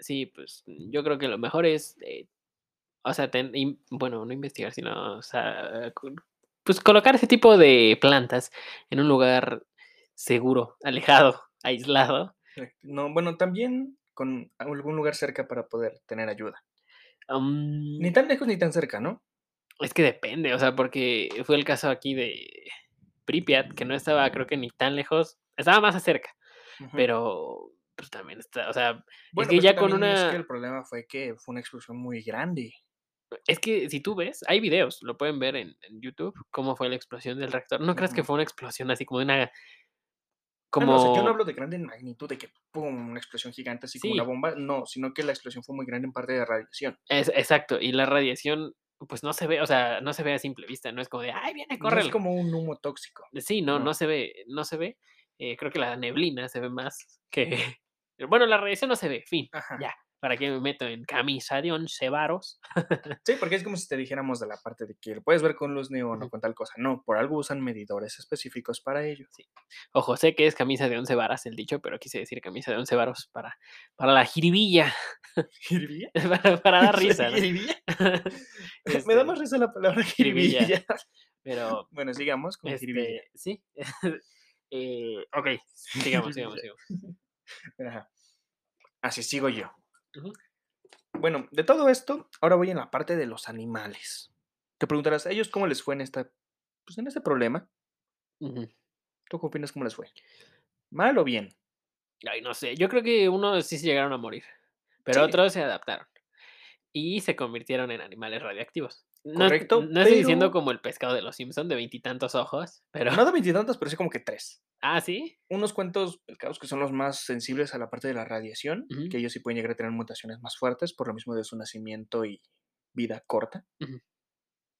Sí, pues, yo creo que lo mejor es, eh, o sea, ten in bueno, no investigar, sino, o sea, co pues, colocar ese tipo de plantas en un lugar seguro, alejado, <laughs> aislado. Eh, No, bueno, también con algún lugar cerca para poder tener ayuda. Ni Am, tan lejos ni tan cerca, ¿no? es que depende, o sea, porque fue el caso aquí de Pripyat, que no estaba, creo que ni tan lejos, estaba más cerca, pero pues también está, o sea, Bueno, es que ya con es una... que el problema fue que fue una explosión muy grande. Es que si tú ves, hay videos, lo pueden ver en, en YouTube, cómo fue la explosión del reactor. No creas que fue una explosión así como de una... Ah, no, o sea, yo no Como... hablo de grande magnitud, de que pum, una explosión gigante así como una Sí, bomba, no, sino que la explosión fue muy grande en parte de radiación. es, exacto. Y la radiación, pues no se ve, o sea, no se ve a simple vista, no es como de, ay, viene, No es como un humo tóxico, Sí, no, no. no se ve, no se ve. Eh, creo que la neblina se ve más que... Bueno, la radiación no se ve, fin, Ajá. ya. ¿Para qué me meto en camisa de once varos? <laughs> Sí, porque es como si te dijéramos de la parte de que lo puedes ver con luz neón o con tal cosa. No, por algo usan medidores específicos para ello. Ojo, sé que es camisa de once varas el dicho, pero quise decir camisa de once varos para, para la jiribilla, ¿Jiribilla? <laughs> para, para dar <laughs> risa, ¿no? ¿Jiribilla? Me Este, da más risa la palabra jiribilla. jiribilla. Pero, Bueno, sigamos con jiribilla. este, sí. Eh, ok, sigamos, sigamos, sigamos. <laughs> Ajá. Así sigo yo. Bueno, de todo esto, ahora voy en la parte de los animales. Te preguntarás, ¿a ellos cómo les fue en esta, pues en este problema? ¿Tú qué opinas cómo les fue? ¿Mal o bien? Ay, no sé, yo creo que unos sí se llegaron a morir, pero Sí. otros se adaptaron y se convirtieron en animales radioactivos. No, Correcto, no estoy diciendo como el pescado de los Simpson de veintitantos ojos, pero... No de veintitantos, pero sí como que tres. Ah, ¿sí? Unos cuantos pescados que son los más sensibles a la parte de la radiación, que ellos sí pueden llegar a tener mutaciones más fuertes por lo mismo de su nacimiento y vida corta.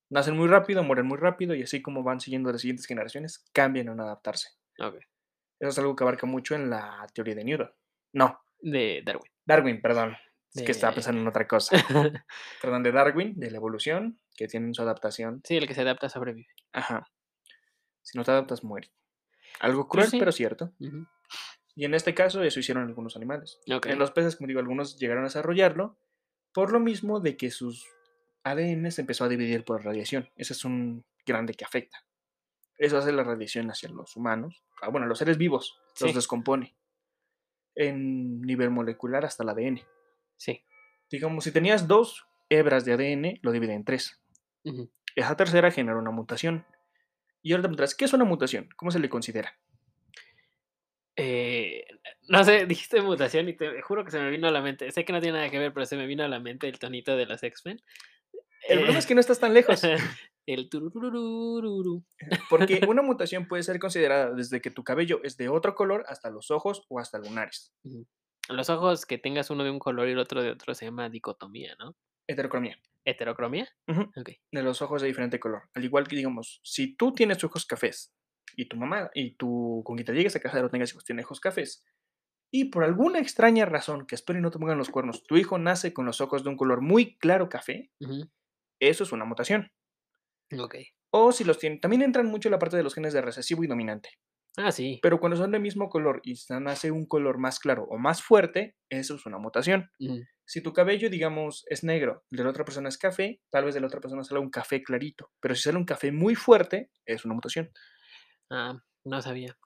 Nacen muy rápido, mueren muy rápido y así como van siguiendo las siguientes generaciones, cambian en adaptarse. Eso es algo que abarca mucho en la teoría de Newton. No, De Darwin. Darwin, perdón. Es que estaba pensando en otra <laughs> cosa. Perdón, de Darwin, de la evolución, que tienen su adaptación. sí, el que se adapta sobrevive. Ajá. Si no te adaptas, muere. Algo cruel, sí. pero cierto. Y en este caso, eso hicieron algunos animales. En los peces, como digo, algunos llegaron a desarrollarlo por lo mismo de que sus ADN se empezó a dividir por radiación. Ese es un grande que afecta. Eso hace la radiación hacia los humanos. Ah, bueno, los seres vivos los descompone en nivel molecular hasta el ADN. Sí. Digamos, si tenías dos hebras de ADN, lo divide en tres. Ujú. Esa tercera genera una mutación. Y ahora te preguntarás, ¿qué es una mutación? ¿Cómo se le considera? Eh, no sé, <laughs> dijiste mutación y te juro que se me vino a la mente. Sé que no tiene nada que ver, pero se me vino a la mente el tonito de los X-Men. El problema Eh, es que no estás tan lejos. <laughs> el turururururu. <laughs> Porque una mutación puede ser considerada desde que tu cabello es de otro color hasta los ojos o hasta lunares. Los ojos que tengas uno de un color y el otro de otro se llama dicotomía, ¿no? Heterocromía. ¿Heterocromía? De los ojos de diferente color. Al igual que, digamos, si tú tienes ojos cafés y tu mamá y tu con quien te llegues a casar o tengas hijos tiene ojos cafés y por alguna extraña razón que espero y no te pongan los cuernos, tu hijo nace con los ojos de un color muy claro café, eso es una mutación. Ok. O si los tienen, también entran mucho la parte de los genes de recesivo y dominante. Ah, sí. Pero cuando son del mismo color y se nace un color más claro o más fuerte, eso es una mutación. Si tu cabello, digamos, es negro, el de la otra persona es café, tal vez de la otra persona sale un café clarito. Pero si sale un café muy fuerte, es una mutación. Ah, no sabía.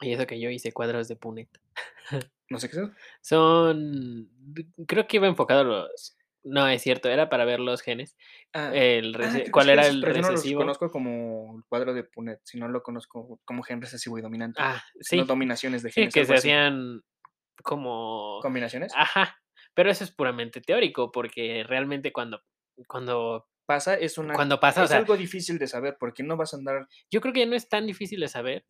Y eso que yo hice cuadros de Punet. No sé qué. <laughs> Son. d- Creo que iba enfocado a los. No, es cierto, era para ver los genes. Ah, El ah, que ¿Cuál sí, era el pero yo no recesivo? conozco como el cuadro de Punet, sino lo conozco como gen recesivo y dominante. Ah, sí. dominaciones de Sí, genes. que algo se así. hacían como. ¿Combinaciones? Ajá. Pero eso es puramente teórico, porque realmente cuando. Cuando. Pasa, es una... Cuando pasa, o es sea, algo difícil de saber porque no vas a andar... yo creo que ya no es tan difícil de saber,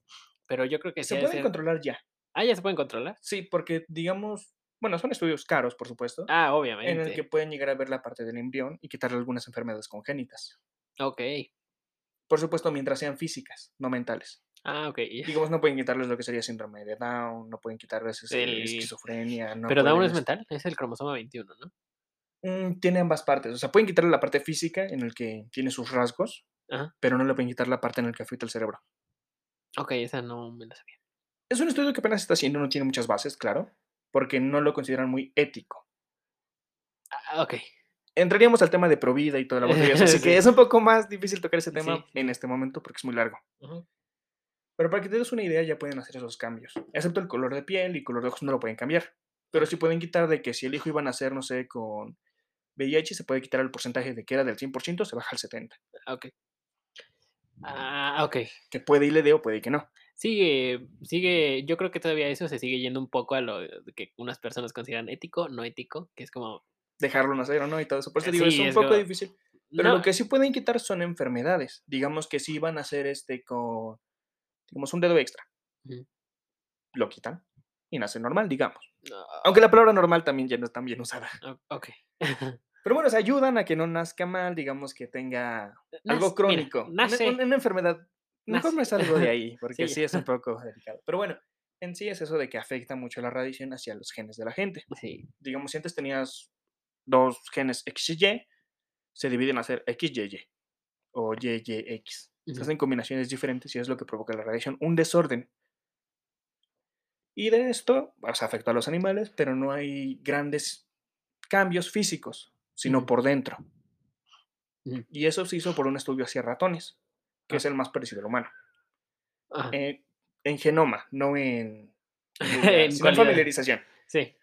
pero yo creo que sí Se de pueden ser- controlar ya. Ah, ya se pueden controlar. Sí, porque digamos... Bueno, son estudios caros, por supuesto. Ah, en obviamente. el que pueden llegar a ver la parte del embrión y quitarle algunas enfermedades congénitas. Ok. Por supuesto, mientras sean físicas, no mentales. Ah, ok. Digamos, no pueden quitarles lo que sería síndrome de Down, no pueden quitarles El- esquizofrenia. No pero Down pueden, es este, mental, es el cromosoma 21, ¿no? mm, tiene ambas partes. O sea, pueden quitarle la parte física en el que tiene sus rasgos, Ajá. pero no le pueden quitar la parte en el que afecta el cerebro. Ok, esa no me la sabía. Es un estudio que apenas se está haciendo, no tiene muchas bases, claro, porque no lo consideran muy ético. Ah, ok. Entraríamos al tema de provida y toda la botella, así Sí. que es un poco más difícil tocar ese tema Sí, en este momento porque es muy largo. Pero para que te des una idea, ya pueden hacer esos cambios. Excepto el color de piel y color de ojos no lo pueden cambiar. Pero sí pueden quitar de que si el hijo iba a nacer, no sé, con VIH, se puede quitar el porcentaje de que era del 100%, se baja al 70%. Ah, Ok. Ah, ok. Que puede y le dé o puede y que no. Sigue sigue yo creo que todavía eso se sigue yendo un poco a lo que unas personas consideran ético, no ético, que es como Dejarlo nacer o no y todo eso. Por eso Eh, digo, es sí, un es poco como difícil. Pero no lo que sí pueden quitar son enfermedades. Digamos que si van a hacer, este, con digamos, un dedo extra. Lo quitan y nace normal, digamos. No. Aunque la palabra normal también ya no es tan bien usada. O okey. <laughs> Pero bueno, o sea, ayudan a que no nazca mal, digamos que tenga Nace algo mira, crónico, una nace una una enfermedad. Mejor me salgo de ahí, <laughs> porque Sí. sí es un poco delicado. Pero bueno, en sí es eso de que afecta mucho la radiación hacia los genes de la gente. Sí. Digamos, si antes tenías 2 genes XY, se dividen a ser XYY o YYX. Se Ujú. hacen combinaciones diferentes y es lo que provoca la radiación, un desorden. Y de esto, o sea, afectó a los animales, pero no hay grandes cambios físicos, sino por dentro. Y eso se hizo por un estudio hacia ratones, que Ah. es el más parecido al humano. Eh, en genoma, no en <laughs> en sino familiarización. Sí.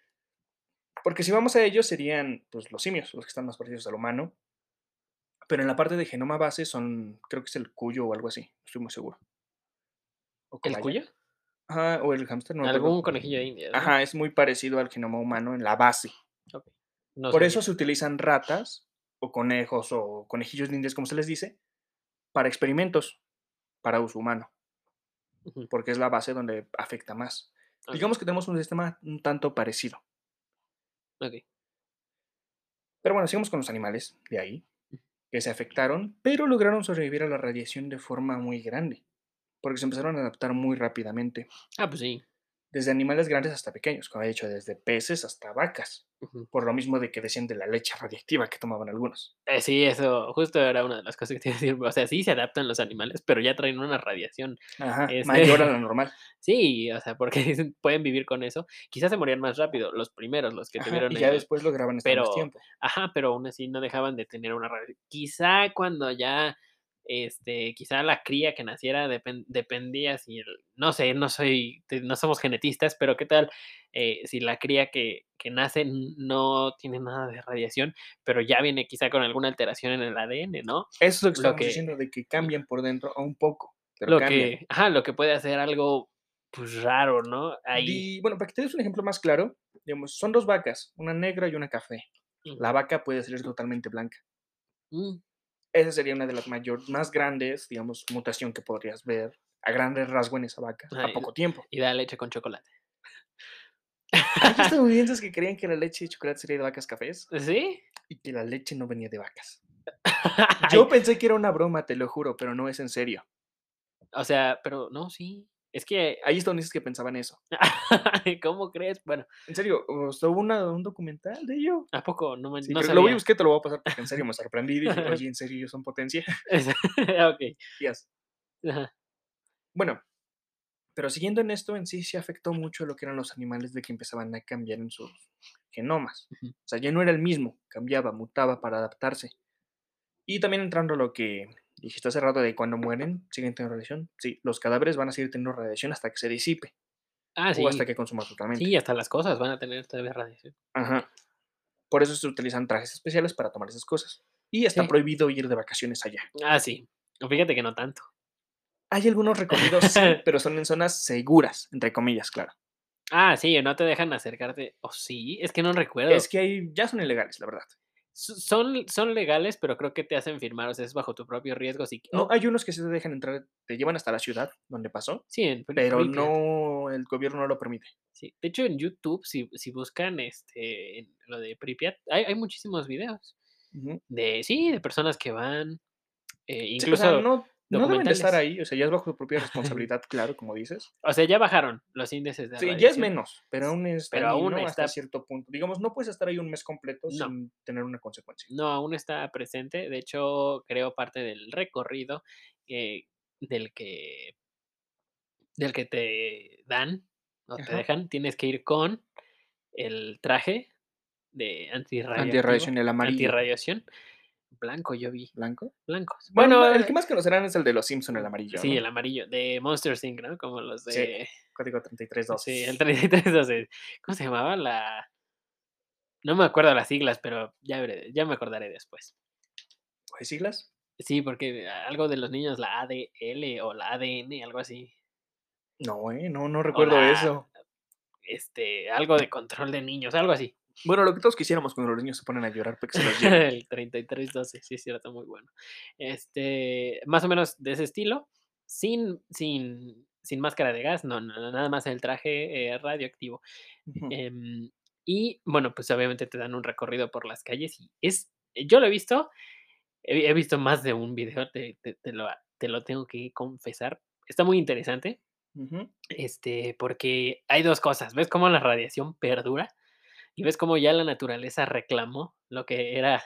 Porque si vamos a ellos serían, pues, los simios, los que están más parecidos al humano. Pero en la parte de genoma base son, creo que es el cuyo o algo así, no estoy muy seguro. O ¿El cuyo? Ajá, o el hámster, no. Algún conejillo de indias, ¿no? Ajá, es muy parecido al genoma humano en la base. Okey. No Por sabía. eso se utilizan ratas, o conejos, o conejillos de indias, como se les dice, para experimentos, para uso humano. Porque es la base donde afecta más. Digamos que tenemos un sistema un tanto parecido. Okey. Pero bueno, sigamos con los animales de ahí, que se afectaron, pero lograron sobrevivir a la radiación de forma muy grande, porque se empezaron a adaptar muy rápidamente. Ah, pues sí. Desde animales grandes hasta pequeños, como he dicho, desde peces hasta vacas. Por lo mismo de que decían de la leche radiactiva que tomaban algunos. Eh, sí, eso justo era una de las cosas que te iba a decir. O sea, sí se adaptan los animales, pero ya traen una radiación, Ajá, este mayor a <laughs> la normal. Sí, o sea, porque <laughs> pueden vivir con eso. Quizás se morían más rápido, los primeros, los que Ajá, tuvieron y ya el después lograban estar más pero tiempo. ajá, pero aún así no dejaban de tener una radio quizá cuando ya, este, quizá la cría que naciera depen dependía si el no sé, no soy no somos genetistas, pero qué tal, eh, si la cría que que nace no tiene nada de radiación, pero ya viene quizá con alguna alteración en el ADN, ¿no? Eso es lo que Lo estamos que diciendo, de que cambian por dentro a un poco, pero lo cambian. que ajá, lo que puede hacer algo, pues, raro, ¿no? Ahí. Di bueno, para que te des un ejemplo más claro, digamos, son 2 vacas, una negra y una café. La vaca puede salir totalmente blanca. Mm. Esa sería una de las mayor más grandes, digamos, mutación que podrías ver a grandes rasgo en esa vaca, a Ay, poco tiempo. y da leche con chocolate. Hay <laughs> estadounidenses que creían que la leche de chocolate sería de vacas cafés ¿Sí? y que la leche no venía de vacas. <laughs> Yo pensé que era una broma, te lo juro, pero no es en serio. O sea, pero no, sí. Es que Hay estadounidenses que pensaban eso. <laughs> ¿Cómo crees? Bueno, En serio, o sea, hubo una un documental de ello. ¿a poco? No man Sí, no que lo voy a sabía. buscar te lo voy a pasar porque en serio me <laughs> sorprendí y dije: "Oye, ¿en serio ellos son potencia?". <laughs> Okey. Yes. Ajá. Bueno, pero siguiendo en esto, en sí, sí afectó mucho lo que eran los animales de que empezaban a cambiar en sus genomas. Ujú. O sea, ya no era el mismo, cambiaba, mutaba para adaptarse. Y también entrando a lo que dijiste hace rato de cuando mueren, siguen teniendo radiación. Sí, los cadáveres van a seguir teniendo radiación hasta que se disipe Ah, o hasta sí. que consuma totalmente. Sí, hasta las cosas van a tener todavía radiación. Ajá. Por eso se utilizan trajes especiales para tomar esas cosas. Y está Sí. prohibido ir de vacaciones allá. Ah, sí. Fíjate que no tanto. Hay algunos recorridos, sí, <laughs> pero son en zonas seguras, entre comillas, claro. Ah, sí, no te dejan acercarte. ¿O sí? Es que no recuerdo. Es que hay ya son ilegales, la verdad. Son son legales, pero creo que te hacen firmar, o sea, es bajo tu propio riesgo, No, oh, hay unos que sí te dejan entrar, te llevan hasta la ciudad donde pasó, sí, en pero no, el gobierno no lo permite. Sí. De hecho, en YouTube, si si buscan, este, lo de Pripyat, hay hay muchísimos videos de sí, de personas que van, eh, Sí, o incluso sea, no no deben de estar ahí, o sea, ya es bajo tu propia responsabilidad, <laughs> claro, como dices. O sea, ya bajaron los índices de Sí, ya es menos, pero aún es Pero aún dañino hasta está cierto punto. Digamos, no puedes estar ahí un mes completo No. sin tener una consecuencia. No, aún está presente. De hecho, creo parte del recorrido, eh, del que del que te dan, o te dejan, tienes que ir con el traje de antirradiactivo Antirradiación, el amarillo. antirradiación, blanco yo vi, ¿Blanco? blancos. Bueno, Bueno, el que más conocerán es el de los Simpson, el amarillo, sí, ¿no? el amarillo, de Monsters Inc, ¿no? Como los Sí, de código 332. sí, el 3312. ¿Cómo se llamaba? La no me acuerdo las siglas, pero ya veré, ya me acordaré después. ¿Hay siglas? Sí, porque algo de los niños, la ADL o la ADN, algo así. No, eh, no, no recuerdo la eso. este, algo de control de niños, algo así. Bueno, lo que todos quisiéramos cuando los niños se ponen a llorar porque se los. <laughs> El 3312, sí es cierto, muy bueno. Este, más o menos de ese estilo, sin sin sin máscara de gas, no nada más el traje, eh, radioactivo. Em, y bueno, pues, obviamente te dan un recorrido por las calles y es yo lo he visto, he he visto más de un video, te te te lo te lo tengo que confesar. Está muy interesante, este, porque hay 2 cosas, ves cómo la radiación perdura y ves cómo ya la naturaleza reclamó lo que era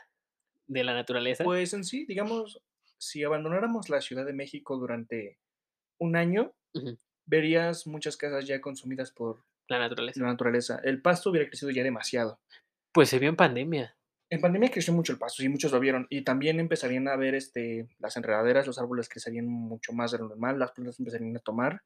de la naturaleza. Pues, en sí, digamos, si abandonáramos la Ciudad de México durante un año, verías muchas casas ya consumidas por La naturaleza. la naturaleza. El pasto hubiera crecido ya demasiado. Pues, se vio en pandemia. En pandemia creció mucho el pasto, sí, muchos lo vieron, y también empezarían a ver, este, las enredaderas, los árboles crecerían mucho más de lo normal, las plantas empezarían a tomar.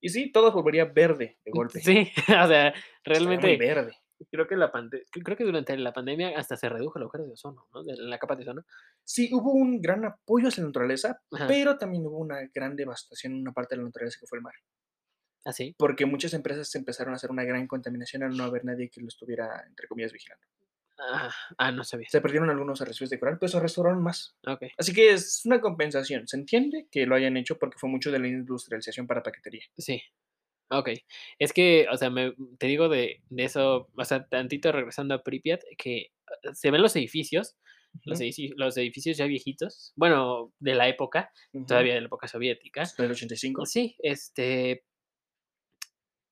Y sí, todo volvería verde de golpe. Sí, <laughs> o sea, muy realmente verde. Creo que la pande creo que durante la pandemia hasta se redujo el agujero de ozono, ¿no? De la capa de ozono. Sí, hubo un gran apoyo hacia la naturaleza, Ajá. pero también hubo una gran devastación en una parte de la naturaleza que fue el mar. ¿Ah, sí? Porque muchas empresas empezaron a hacer una gran contaminación al no haber nadie que lo estuviera, entre comillas, vigilando. Ah, ah, no sabía. Se perdieron algunos arrecifes de coral, pero se restauraron más. Okey. Así que es una compensación. Se entiende que lo hayan hecho porque fue mucho de la industrialización para paquetería. Sí. Okey. Es que, o sea, me te digo de de eso, o sea, tantito regresando a Pripyat, que, ah, se ven los edificios, los edici los edificios ya viejitos, bueno, de la época, todavía de la época soviética. ¿Del 85? Sí, este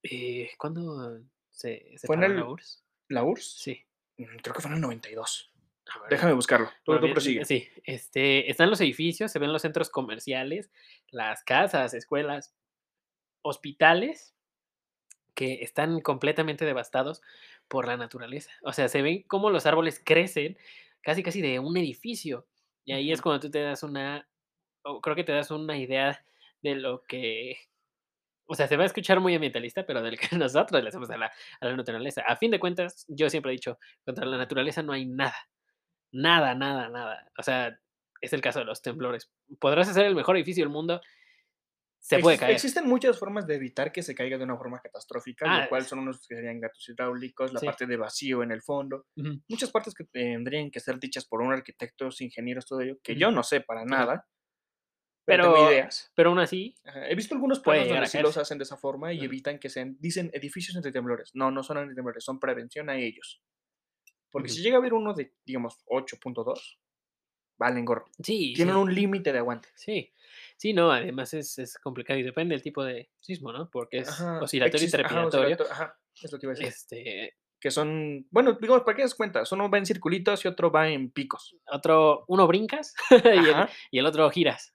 eh, ¿cuándo se ¿Fue en separó la el URSS? la URSS? Sí. Mm, creo que fue en el 92. A ver. Déjame buscarlo. Tú Bueno, tú bien, prosigue. sí, este, están los edificios, se ven los centros comerciales, las casas, escuelas, hospitales que están completamente devastados por la naturaleza. O sea, se ven cómo los árboles crecen casi, casi de un edificio. Y ahí es cuando tú te das una o creo que te das una idea de lo que o sea, se va a escuchar muy ambientalista, pero del que <laughs> nosotros le hacemos a la a la naturaleza. A fin de cuentas, yo siempre he dicho, contra la naturaleza no hay nada. Nada, nada, nada. O sea, es el caso de los temblores. Podrás hacer el mejor edificio del mundo se puede caer. existen muchas formas de evitar que se caiga de una forma catastrófica, Ah, lo cual son unos que serían gatos hidráulicos, la Sí. parte de vacío en el fondo, muchas partes que tendrían que ser dichas por un arquitectos, ingenieros, todo ello, que yo no sé para nada. Pero tengo ideas. pero aún así Ajá, he visto algunos llegar donde sí los hacen de esa forma y evitan que sean dicen edificios antitemblores. No, no son antitemblores, son prevención a ellos. Porque si llega a haber uno de, digamos, 8.2, valen gorro. Sí, Tienen sí. un límite de aguante. Sí. Sí, no, además es es complicado y depende del tipo de sismo, ¿no? Porque es Ajá, oscilatorio y existe trepidatorio. ajá, es lo que iba a decir. Este Que son, bueno, digamos, para que des cuentas, uno va en circulitos y otro va en picos. Otro uno brincas <laughs> y el Ajá. y el otro giras.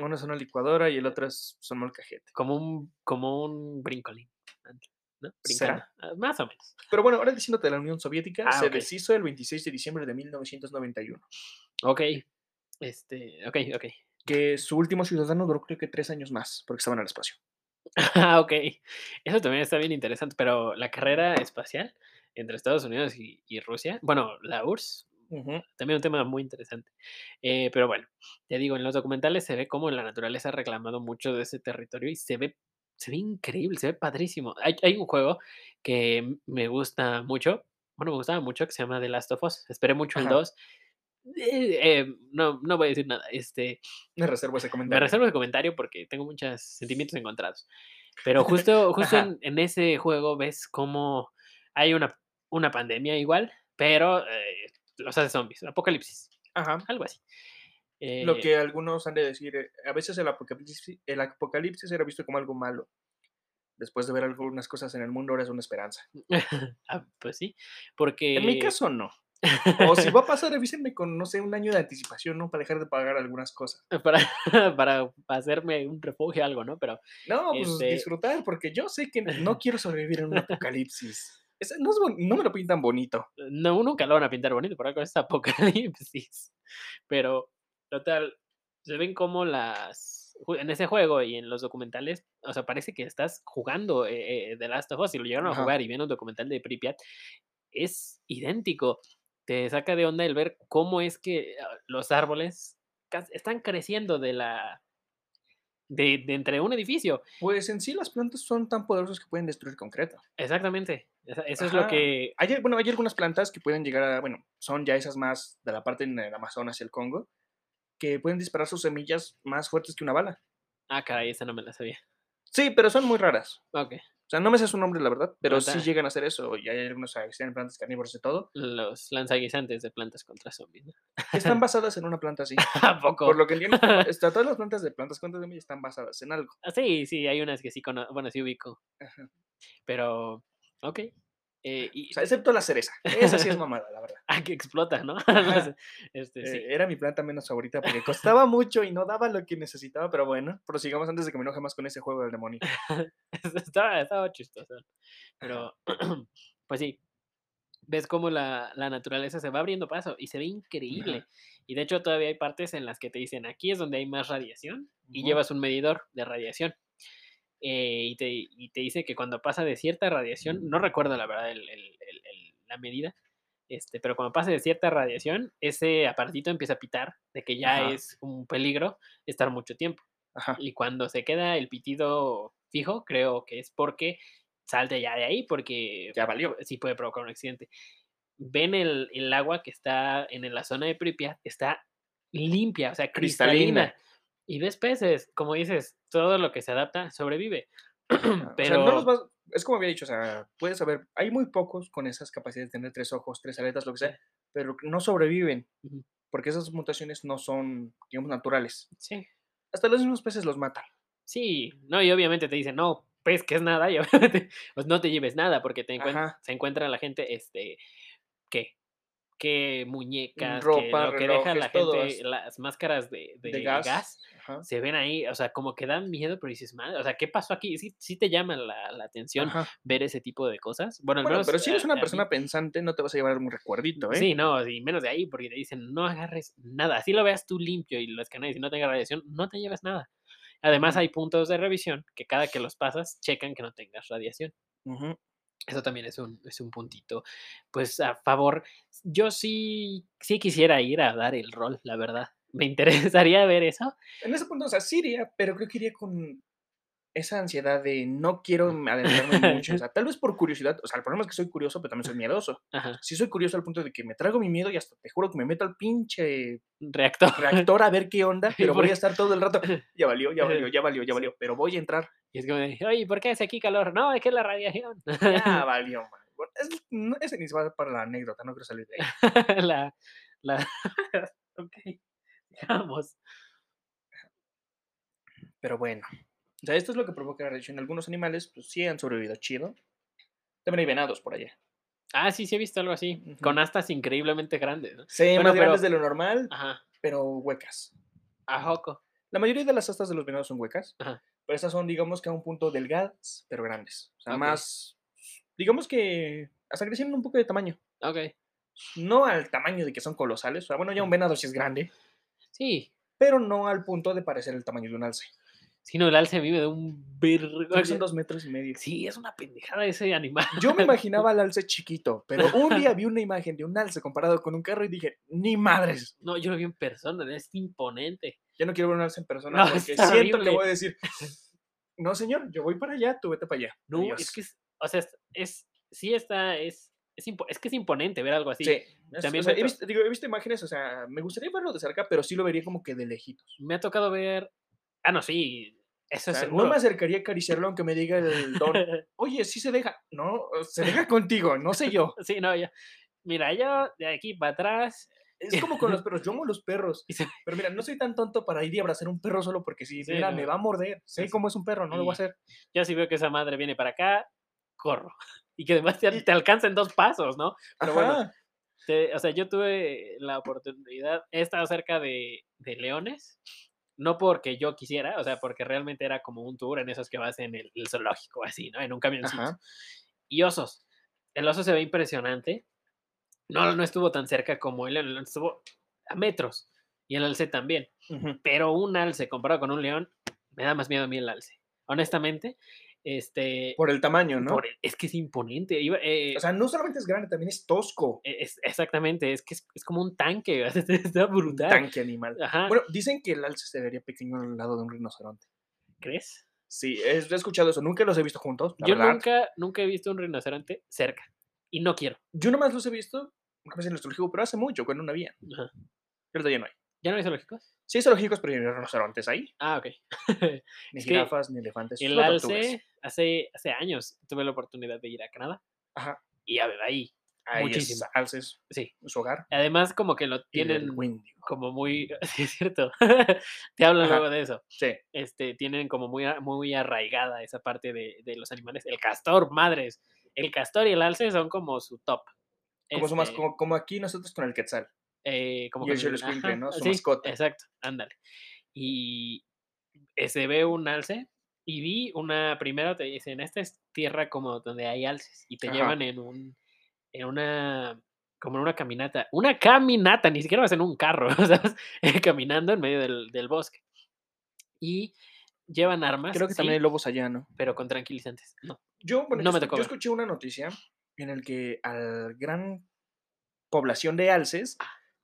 Uno es una licuadora y el otro es son molcajete. Como un como un brincolín, ¿no? ¿Será? Ah, más o menos. Pero bueno, ahora diciéndote de la Unión Soviética, Ah, se okey. deshizo el 26 de diciembre de 1991. Okey. Este, okey, okey. Que su último ciudadano duró creo que 3 años más, porque estaba en el espacio. Ah, okey. Eso también está bien interesante, pero la carrera espacial entre Estados Unidos y y Rusia, bueno, la URSS, también un tema muy interesante. Eh, pero bueno, te digo, en los documentales se ve cómo la naturaleza ha reclamado mucho de ese territorio y se ve se ve increíble, se ve padrísimo. Hay hay un juego que me gusta mucho, bueno, me gustaba mucho, que se llama The Last of Us. Esperé mucho el Ajá. 2. Eh, em, no no voy a decir nada, este, Me reservo ese me comentario. reservo el comentario porque tengo muchos sentimientos encontrados. Pero justo <laughs> justo en en ese juego ves cómo hay una una pandemia igual, pero, eh, los hace zombies, apocalipsis, Ajá. algo así. Lo Eh que algunos han de decir, eh, a veces el apocalipsis el apocalipsis era visto como algo malo. Después de ver algunas cosas en el mundo, ahora es una esperanza. <laughs> Ah, pues sí, En mi porque caso, no. O si <laughs> va a pasar, avísenme con, no sé, un año de anticipación, ¿no? Para dejar de pagar algunas cosas. <laughs> para para hacerme un refugio, algo, ¿no? Pero, No, pues este disfrutar, porque yo sé que no <laughs> quiero sobrevivir en un apocalipsis. No es no me lo pintan bonito. no, nunca lo van a pintar bonito, por algo es apocalipsis. Pero, total, se ven como las en ese juego y en los documentales, o sea, parece que estás jugando, eh eh, The Last of Us, si lo llegaron a jugar y ven un documental de Pripyat, es idéntico. Te saca de onda el ver cómo es que, ah, los árboles están creciendo de la de, de entre un edificio. Pues en sí las plantas son tan poderosas que pueden destruir concreto. Exactamente. Eso es lo que... Hay, bueno, hay algunas plantas que pueden llegar a, bueno, son ya esas más de la parte en el Amazonas y el Congo, que pueden disparar sus semillas más fuertes que una bala. Ah, caray, esa no me la sabía. Sí, pero son muy raras. Ok. O sea, no me sé su nombre, la verdad, pero sí llegan a hacer eso. Y hay algunos que tienen plantas carnívoras de todo, Los lanzaguisantes de plantas contra zombies. están basadas en una planta así. <laughs> ¿A poco? Por lo que entiendo, <laughs> está- todas las plantas de plantas contra zombies están basadas en algo. Ah, Sí, sí, hay unas que sí conozco, bueno, sí ubico, Ajá. pero, ok. Eh, y, O sea, excepto la cereza. Esa sí es mamada, la verdad. <laughs> ah, que explota, ¿no? <laughs> Este, sí. Eh, era mi planta menos favorita porque costaba mucho y no daba lo que necesitaba, pero bueno, prosigamos antes de que me enoje más con ese juego del demonio. <laughs> estaba, estaba chistoso. Pero, <clears throat> pues sí, ves cómo la, la naturaleza se va abriendo paso y se ve increíble. Y de hecho todavía hay partes en las que te dicen, aquí es donde hay más radiación y llevas un medidor de radiación. Eh, y, te, y te dice que cuando pasa de cierta radiación, no recuerdo la verdad el- el- el- el- la medida, este, pero cuando pasa de cierta radiación, ese aparatito empieza a pitar de que ya Ajá. es un peligro estar mucho tiempo. Ajá. Y cuando se queda el pitido fijo, creo que es porque salte ya de ahí, porque Ya valió. sí puede provocar un accidente. Ven el, el agua que está en la zona de Pripyat, está limpia, o sea, cristalina. Cristalina. Y ves peces, como dices, todo lo que se adapta sobrevive. Pero <clears throat> O sea, no los vas- es como había dicho, o sea, puedes saber, hay muy pocos con esas capacidades de tener tres ojos, tres aletas, lo que sea, pero no sobreviven, porque esas mutaciones no son, digamos, naturales. sí, Hasta los mismos peces los matan. sí, no, y obviamente te dicen, no, pez que es nada, y <laughs> obviamente, pues no te lleves nada, porque te encuent- Ajá. se encuentra la gente, este. Que muñecas, que ropa, lo que deja la relojes, todo gente, las máscaras de, de De gas. se ven ahí, o sea, como que dan miedo, pero dices, madre, o sea, ¿qué pasó aquí? Sí, sí te llama la, la atención Ajá. ver ese tipo de cosas. Bueno, al Bueno, menos, pero si eres a- una a mí- persona pensante, no te vas a llevar un recuerdito, ¿eh? Sí, no, y menos de ahí, porque te dicen, no agarres nada. Así lo veas tú limpio y lo escanees y no tenga radiación, no te lleves nada. Además, hay puntos de revisión que cada que los pasas, checan que no tengas radiación. Eso también es un, es un puntito, pues a favor. Yo sí, sí quisiera ir a dar el rol, la verdad. Me <laughs> interesaría ver eso. En ese punto, o sea, sí iría, pero creo que iría con esa ansiedad de no quiero adentrarme mucho. O <laughs> sea, tal vez por curiosidad. O sea, el problema es que soy curioso, pero también soy miedoso. Ajá, Sí soy curioso al punto de que me trago mi miedo y hasta te juro que me meto al pinche reactor. <laughs> reactor a ver qué onda, pero voy a estar todo el rato. <laughs> Ya valió, ya valió, ya valió, ya valió. Pero voy a entrar. Y es como de, oye, ¿por qué hace aquí calor? No, es que es la radiación. Ya valió, man. Bueno, es- no, ese ni se va para la anécdota, no quiero salir de ahí. la, la... ok, digamos. Pero bueno. O sea, esto es lo que provoca la radiación. Algunos animales, pues sí han sobrevivido chido. También hay venados por allá. Ah, sí, sí he visto algo así, con astas increíblemente grandes, ¿no? Sí, Bueno, más pero- grandes de lo normal, Ajá, pero huecas. a Joco. La mayoría de las astas de los venados son huecas, Ajá. pero estas son, digamos que a un punto delgadas, pero grandes. O sea, más, digamos que hasta crecieron un poco de tamaño. Ok, No al tamaño de que son colosales. O sea, bueno, ya un venado sí es grande, sí. pero no al punto de parecer el tamaño de un alce. Si no, el alce me da un que son dos metros y medio. Sí, es una pendejada ese animal. Yo me <laughs> imaginaba al alce chiquito, pero un día vi una imagen de un alce comparado con un carro y dije, ni madres. No, yo lo vi en persona, es imponente. Ya no quiero ver un alce en persona No, porque siento que horrible. voy a decir, no señor, yo voy para allá, tú vete para allá. No, Adiós". es que es, o sea, es, sí está, es, es, impo- es que es imponente ver algo así. Sí. También o sea, he, to- visto, digo, he visto imágenes, o sea, me gustaría verlo de cerca, pero sí lo vería como que de lejitos. Me ha tocado ver, ah, no, sí, eso O es sea, seguro. no me acercaría a acariciarlo aunque me diga el don, <laughs> oye, sí se deja. No, se deja contigo, no sé yo. Sí, no, ya. Mira, yo de aquí para atrás. Es como con los perros, yo amo los perros. <laughs> Pero mira, no soy tan tonto para ir y abrazar un perro solo porque si Sí, mira, no. me va a morder. Sé Sí, cómo es un perro, no lo voy a hacer. Yo si veo que esa madre viene para acá, corro. <laughs> Y que además te, te alcanza en dos pasos, ¿no? Pero bueno, te- o sea, yo tuve la oportunidad, he estado cerca de, de leones, no porque yo quisiera, o sea, porque realmente era como un tour en esos que vas en el, el zoológico, así, ¿no? En un camioncito. Ajá. Y osos. El oso se ve impresionante. No, no estuvo tan cerca como el león, el león estuvo a metros. Y el alce también. Pero un alce comparado con un león, me da más miedo a mí el alce. Honestamente, este... Por el tamaño, ¿no? por el- es que es imponente. iba, eh, O sea, no solamente es grande, también es tosco. e- es- exactamente, es que es, es como un tanque, <laughs> está Un brutal. tanque animal. Ajá. Bueno, dicen que el alce se vería pequeño al lado de un rinoceronte. ¿Crees? Sí, he escuchado eso. Nunca los he visto juntos, la Yo verdad. nunca, nunca he visto un rinoceronte cerca. Y no quiero. Yo nomás los he visto, una vez en el zoológico, pero hace mucho, cuando no había. Ajá. Ahorita ya no hay. ¿Ya no hay zoológicos? Sí hay zoológicos, pero no hay rinocerontes ahí. Ah, ok. <laughs> Ni Es jirafas, ni elefantes. El alce, hace, hace años tuve la oportunidad de ir a Canadá Ajá. y a ver ahí. Ahí Muchísimo. es alces, Sí. su hogar. Además, como que lo tienen como muy. <laughs> Sí, es cierto. <laughs> Te hablo Ajá. luego de eso. Sí. Este, tienen como muy, muy arraigada esa parte de, de los animales. El castor, madres. El castor y el alce son como su top. Como, Este, como, como aquí nosotros con el quetzal. Eh, como y el mascota. Exacto, ándale. Y se ve un alce y vi una, primero te dicen, esta es tierra como donde hay alces y te Ajá. llevan en un, en una, como en una caminata, una caminata, ni siquiera vas en un carro, <laughs> ¿sabes? Caminando en medio del, del bosque. Y llevan armas, Creo que también sí, hay lobos allá, ¿no? pero con tranquilizantes. No. Yo, bueno, No me tocó yo escuché una noticia en el que al gran población de alces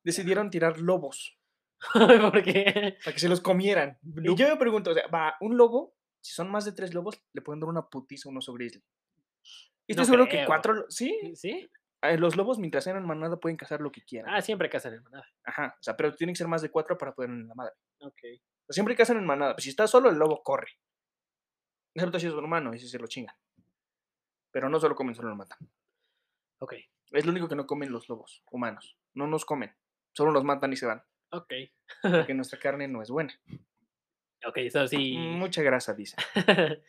decidieron tirar lobos <laughs> Porque para que se los comieran. Y yo me pregunto, o sea, va, un lobo, si son más de tres lobos, le pueden dar una putiza a un oso grizzly. Y No estoy seguro que cuatro, sí, ¿Sí? eh, los lobos mientras sean en manada pueden cazar lo que quieran. Ah, siempre cazan en manada. Ajá, o sea, pero tienen que ser más de cuatro para poder en la madre. Ok. Siempre cazan en manada. Pues si está solo, el lobo corre. Excepto si es un humano, y si se lo chingan. Pero no solo comen, solo lo matan. Ok. Es lo único que no comen los lobos humanos. No nos comen. Solo los matan y se van. Ok. Porque <laughs> nuestra carne no es buena. Ok, eso sí. Mucha grasa, dice. <laughs>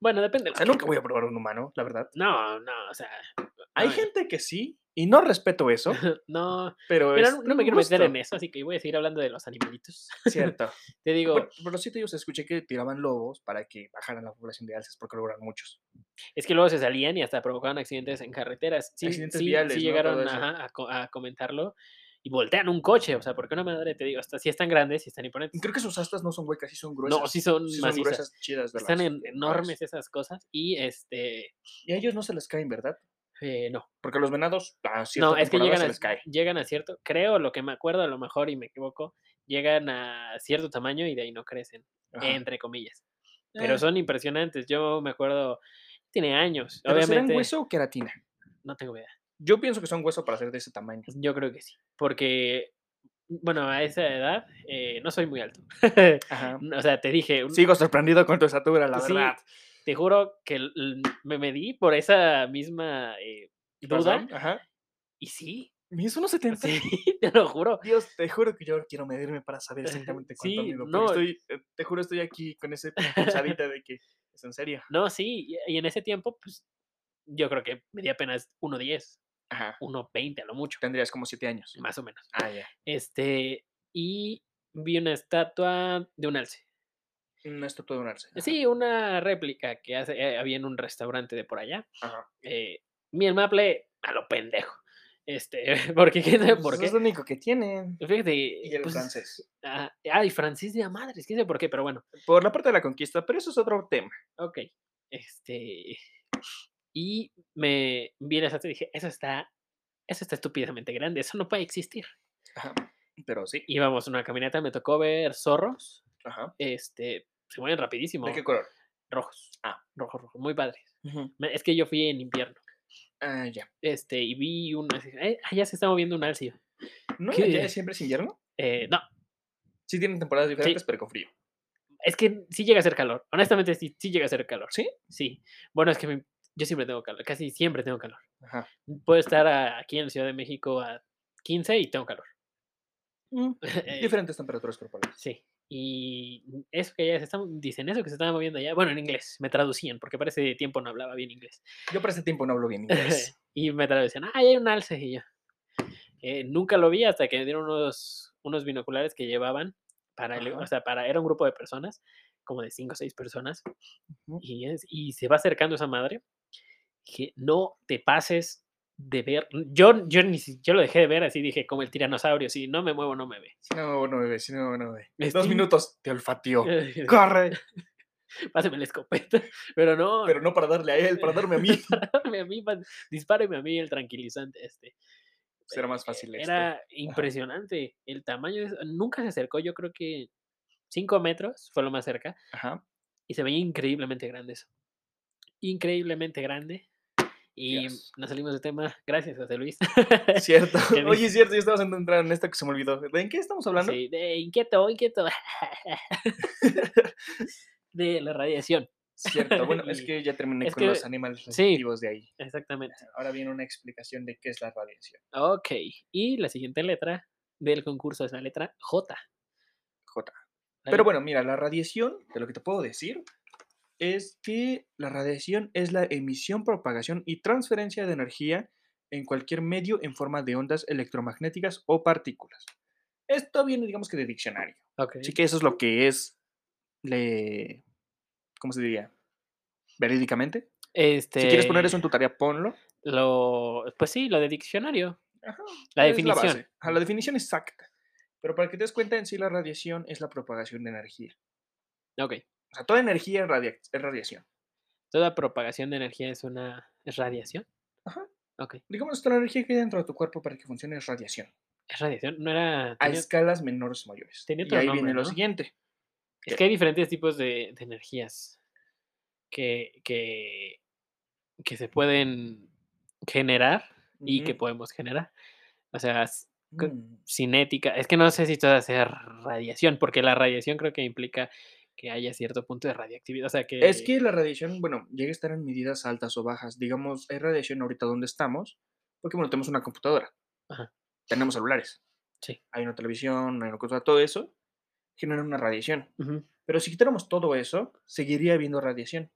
bueno, depende. O sea, nunca voy a probar un humano, la verdad. No, no, o sea. Hay no, gente que sí, y no respeto eso, <laughs> No, pero mira, es no, no me quiero meter en eso, así que voy a seguir hablando de los animalitos. Cierto. Te digo, Bueno, pero sí te digo, escuché que tiraban lobos para que bajaran la población de alces porque lograron muchos. es que luego se salían y hasta provocaban accidentes en carreteras. Sí, Accidentes sí, viales, sí ¿no? llegaron a comentarlo y voltean un coche, o sea, porque una madre, te digo, hasta si están grandes, si están imponentes. creo que sus astas no son huecas, sí son gruesas. No, sí son sí son gruesas, chidas. De Están en- enormes esas cosas y este, Y a ellos no se les caen, ¿verdad? eh, no. Porque los venados, a cierta No, es que llegan se a, les cae. llegan a cierto, creo lo que me acuerdo, a lo mejor y me equivoco, llegan a cierto tamaño y de ahí no crecen, Ajá. entre comillas. Pero Eh, son impresionantes. Yo me acuerdo, tiene años, ¿pero serán obviamente. hueso o queratina? No tengo idea. Yo pienso que son hueso para ser de ese tamaño. Yo creo que sí. Porque, bueno, a esa edad eh, no soy muy alto. Ajá. <laughs> o sea, te dije, un- Sigo sorprendido con tu estatura, la Sí, verdad. te juro que me medí por esa misma eh, duda. Ajá. Y sí, ¿Mis 1.70? <laughs> sí, <laughs> te lo juro. Dios, te juro que yo quiero medirme para saber exactamente cuánto Sí, mido. no. estoy, eh, te juro, estoy aquí con ese pulsadita de que es en serio. No, sí, y en ese tiempo, pues, yo creo que medí apenas 1.10, Ajá. 1.20 a lo mucho, Tendrías como 7 años. más o menos. Ah, ya. Este, y vi una estatua de un alce. Una estatua de un alce. ajá, Sí, una réplica que hace, eh, había en un restaurante de por allá. Ajá. Eh, mi maple a lo pendejo. Este, porque quién sabe por Pues qué. Es lo único que tienen. Fíjate, Y el pues, francés. ah, ay, Francis de a madres, quién sabe por qué, pero bueno, Por la parte de la conquista, pero eso es otro tema. ok. Este, y me vi estatua y dije, eso está, eso está estúpidamente grande, eso no puede existir. Ajá. Pero sí. Íbamos en una caminata, me tocó ver zorros, Ajá. este, se mueven rapidísimo, ¿De qué color? rojos, Ah. rojos, rojos, muy padres. Es que yo fui en invierno, Ah, ya. este, y vi un, así, "Eh, ah, ya se está moviendo un alce. ¿No? ¿Qué? ¿Ya siempre es invierno? Eh, no, Sí tienen temporadas diferentes, pero con frío. es que sí llega a ser calor, honestamente sí, sí llega a ser calor. ¿Sí? Sí, bueno, es que mi- yo siempre tengo calor, casi siempre tengo calor. Ajá. Puedo estar a- aquí en la Ciudad de México a 15 y tengo calor. Mm, <laughs> Eh, Diferentes temperaturas corporales. Sí. Y eso que ya se están, dicen eso que se estaba moviendo allá. Bueno, en inglés, me traducían, porque para ese tiempo no hablaba bien inglés. Yo por ese tiempo no hablo bien <laughs> inglés. y me traducían, ah, hay un alce. Y yo, eh, nunca lo vi hasta que me dieron unos, unos binoculares que llevaban para, el- o sea, para, era un grupo de personas, como de 5 o 6 personas, Ujú. y, es, y se va acercando esa madre. Dije, no te pases de ver. Yo, yo, ni, yo lo dejé de ver así, dije, como el tiranosaurio, si no me muevo, no me ve. Si no, no bebé, si no, no bebé. Este- Dos minutos, te olfateó. <laughs> ¡Corre! <laughs> Pásame la escopeta. <laughs> Pero no, Pero no para darle a él, para darme a mí. dispárame a mí, dispáreme a mí el tranquilizante este. Será más Eh, fácil esto. Era impresionante el tamaño. de Nunca se acercó, yo creo que 5 metros fue lo más cerca. Ajá. Y se veía increíblemente grande eso. Increíblemente grande. Y nos salimos de tema. Gracias, José Luis. Cierto. <laughs> Oye, es cierto, ya estamos entrando en esto que se me olvidó. ¿De en qué estamos hablando? Sí, de inquieto, inquieto. <laughs> de la radiación. Cierto. Bueno, <laughs> es que ya terminé es con que- los animales sí. respectivos de ahí. Exactamente. Ahora viene una explicación de qué es la radiación. Ok. Y la siguiente letra del concurso es la letra J. J. Pero bueno, mira, la radiación, de lo que te puedo decir, es que la radiación es la emisión, propagación y transferencia de energía en cualquier medio en forma de ondas electromagnéticas o partículas. Esto viene, digamos que de diccionario. Ok. Así que eso es lo que es, le, ¿cómo se diría? Verídicamente. Este, Si quieres poner eso en tu tarea, ponlo. Lo, pues sí, lo de diccionario. Ajá, La definición. Ajá, la definición exacta. Pero para que te des cuenta, en sí la radiación es la propagación de energía. Ok. O sea, toda energía es, radia- es radiación. Toda propagación de energía es una es radiación. Ajá. Ok. Digamos que la energía que hay dentro de tu cuerpo para que funcione es radiación. Es radiación. No era. A tenía- escalas menores o mayores. tenía y otro ahí nombre, viene lo siguiente. Es que hay diferentes tipos de, de energías que, que, que se pueden generar y que podemos generar. O sea, Mm, cinética. Es que no sé si toda sea radiación, porque la radiación creo que implica que haya cierto punto de radioactividad. O sea, que. Es que la radiación, bueno, llega a estar en medidas altas o bajas. Digamos, hay radiación ahorita donde estamos, porque bueno, tenemos una computadora. Ajá. Tenemos celulares. Sí. Hay una televisión, hay una cosa, todo eso genera una radiación. Pero si quitáramos todo eso, seguiría habiendo radiación.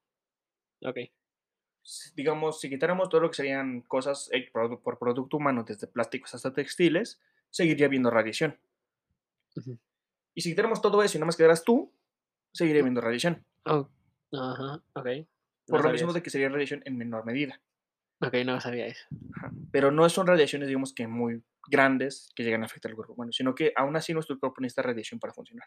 Ok. digamos, si quitáramos todo lo que serían cosas eh, por producto humano, desde plásticos hasta textiles, seguiría habiendo radiación. Y si quitáramos todo eso y nada más quedaras tú, seguiría habiendo radiación. Oh, Ajá, ok. Por No lo mismo de que sería radiación en menor medida. Ok, no sabía eso. Ajá. Pero no son radiaciones, digamos que muy grandes que llegan a afectar al cuerpo humano, sino que aún así nuestro cuerpo necesita radiación para funcionar.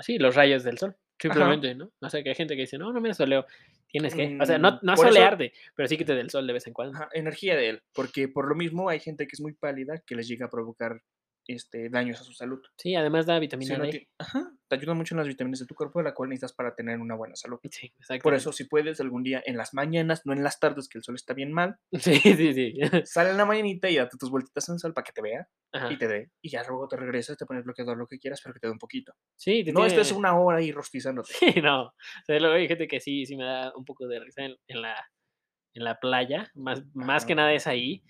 Sí, los rayos del sol, simplemente, ¿no? O sea, que hay gente que dice, no, no me soleo. Tienes que. O sea, no, Mm, no eso- solearte, pero sí que te del sol de vez en cuando. Ajá, energía de él, porque por lo mismo hay gente que es muy pálida que les llega a provocar este, daños a su salud. Sí, además da vitamina D. Ajá, te ayuda mucho en las vitaminas de tu cuerpo, la cual necesitas para tener una buena salud. Sí, exacto. Por eso, si puedes algún día en las mañanas, no en las tardes, que el sol está bien mal, <laughs> Sí, sí, sí. <laughs> sale en la mañanita y date tus vueltitas en el sol para que te vea Ajá. y te dé. Y ya luego te regresas, te pones bloqueador, lo que quieras, pero que te dé un poquito. Sí, te No estés tiene- una hora ahí rostizándote. <laughs> Sí, no. O sea, luego hay gente que sí, sí me da un poco de risa en, en la, en la playa. Más, más que nada es ahí.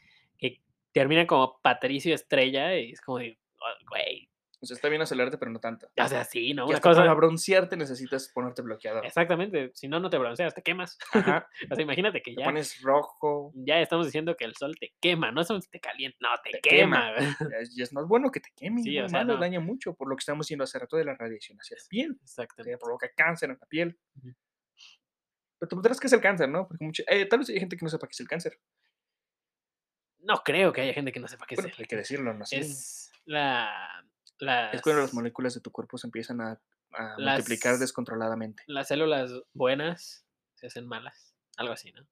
Que termina como Patricio Estrella y es como de, "Oh, güey. O sea, está bien acelerarte, pero no tanto. O sea, sí, ¿no? Una para broncearte necesitas ponerte bloqueador. Exactamente. Si no, no te bronceas, te quemas. Ajá, <laughs> O sea, imagínate que te ya, pones rojo. ya estamos diciendo que el sol te quema. No solo te calienta, no, te, Te quema. quema. Y es más bueno que te queme, Sí, o sea, no. daña mucho, por lo que estamos diciendo hace rato de la radiación hacia la piel. que Exactamente. provoca cáncer en la piel. Pero te preguntarás qué es el cáncer, ¿no? Porque mucha- eh, tal vez hay gente que no sepa qué es el cáncer. No creo que haya gente que no sepa qué Bueno, es. el- hay que decirlo, ¿no? Sí. Es la. Las, Es cuando las moléculas de tu cuerpo se empiezan a, a multiplicar descontroladamente. las células buenas se hacen malas. Algo así, ¿no?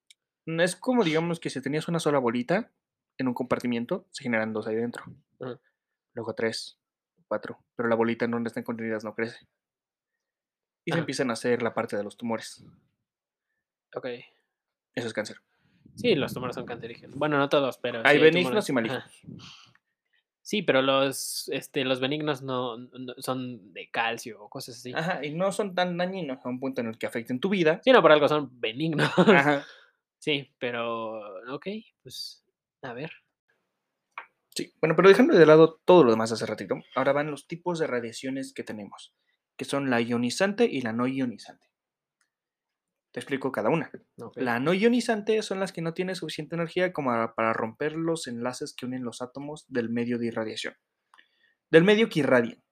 No Es como, digamos, que si tenías una sola bolita en un compartimiento, se generan dos ahí dentro. Luego tres, cuatro. Pero la bolita en donde están contenidas no crece. Y se empiezan a hacer la parte de los tumores. Ok. Eso es cáncer. Sí, los tumores son cancerígenos. Bueno, no todos, pero. Hay sí benignos y malignos. ajá. Sí, pero los, este, los benignos no, no- son de calcio o cosas así. Ajá, y no son tan dañinos a un punto en el que afecten tu vida. Sí, no, por algo son benignos. Ajá. <laughs> Sí, pero. Ok, pues. A ver. Sí, bueno, pero dejando de lado todo lo demás hace ratito, ahora van los tipos de radiaciones que tenemos, que son la ionizante y la no ionizante. Te explico cada una. La no ionizante son las que no tienen suficiente energía como para romper los enlaces que unen los átomos del medio de irradiación. Del medio que irradian.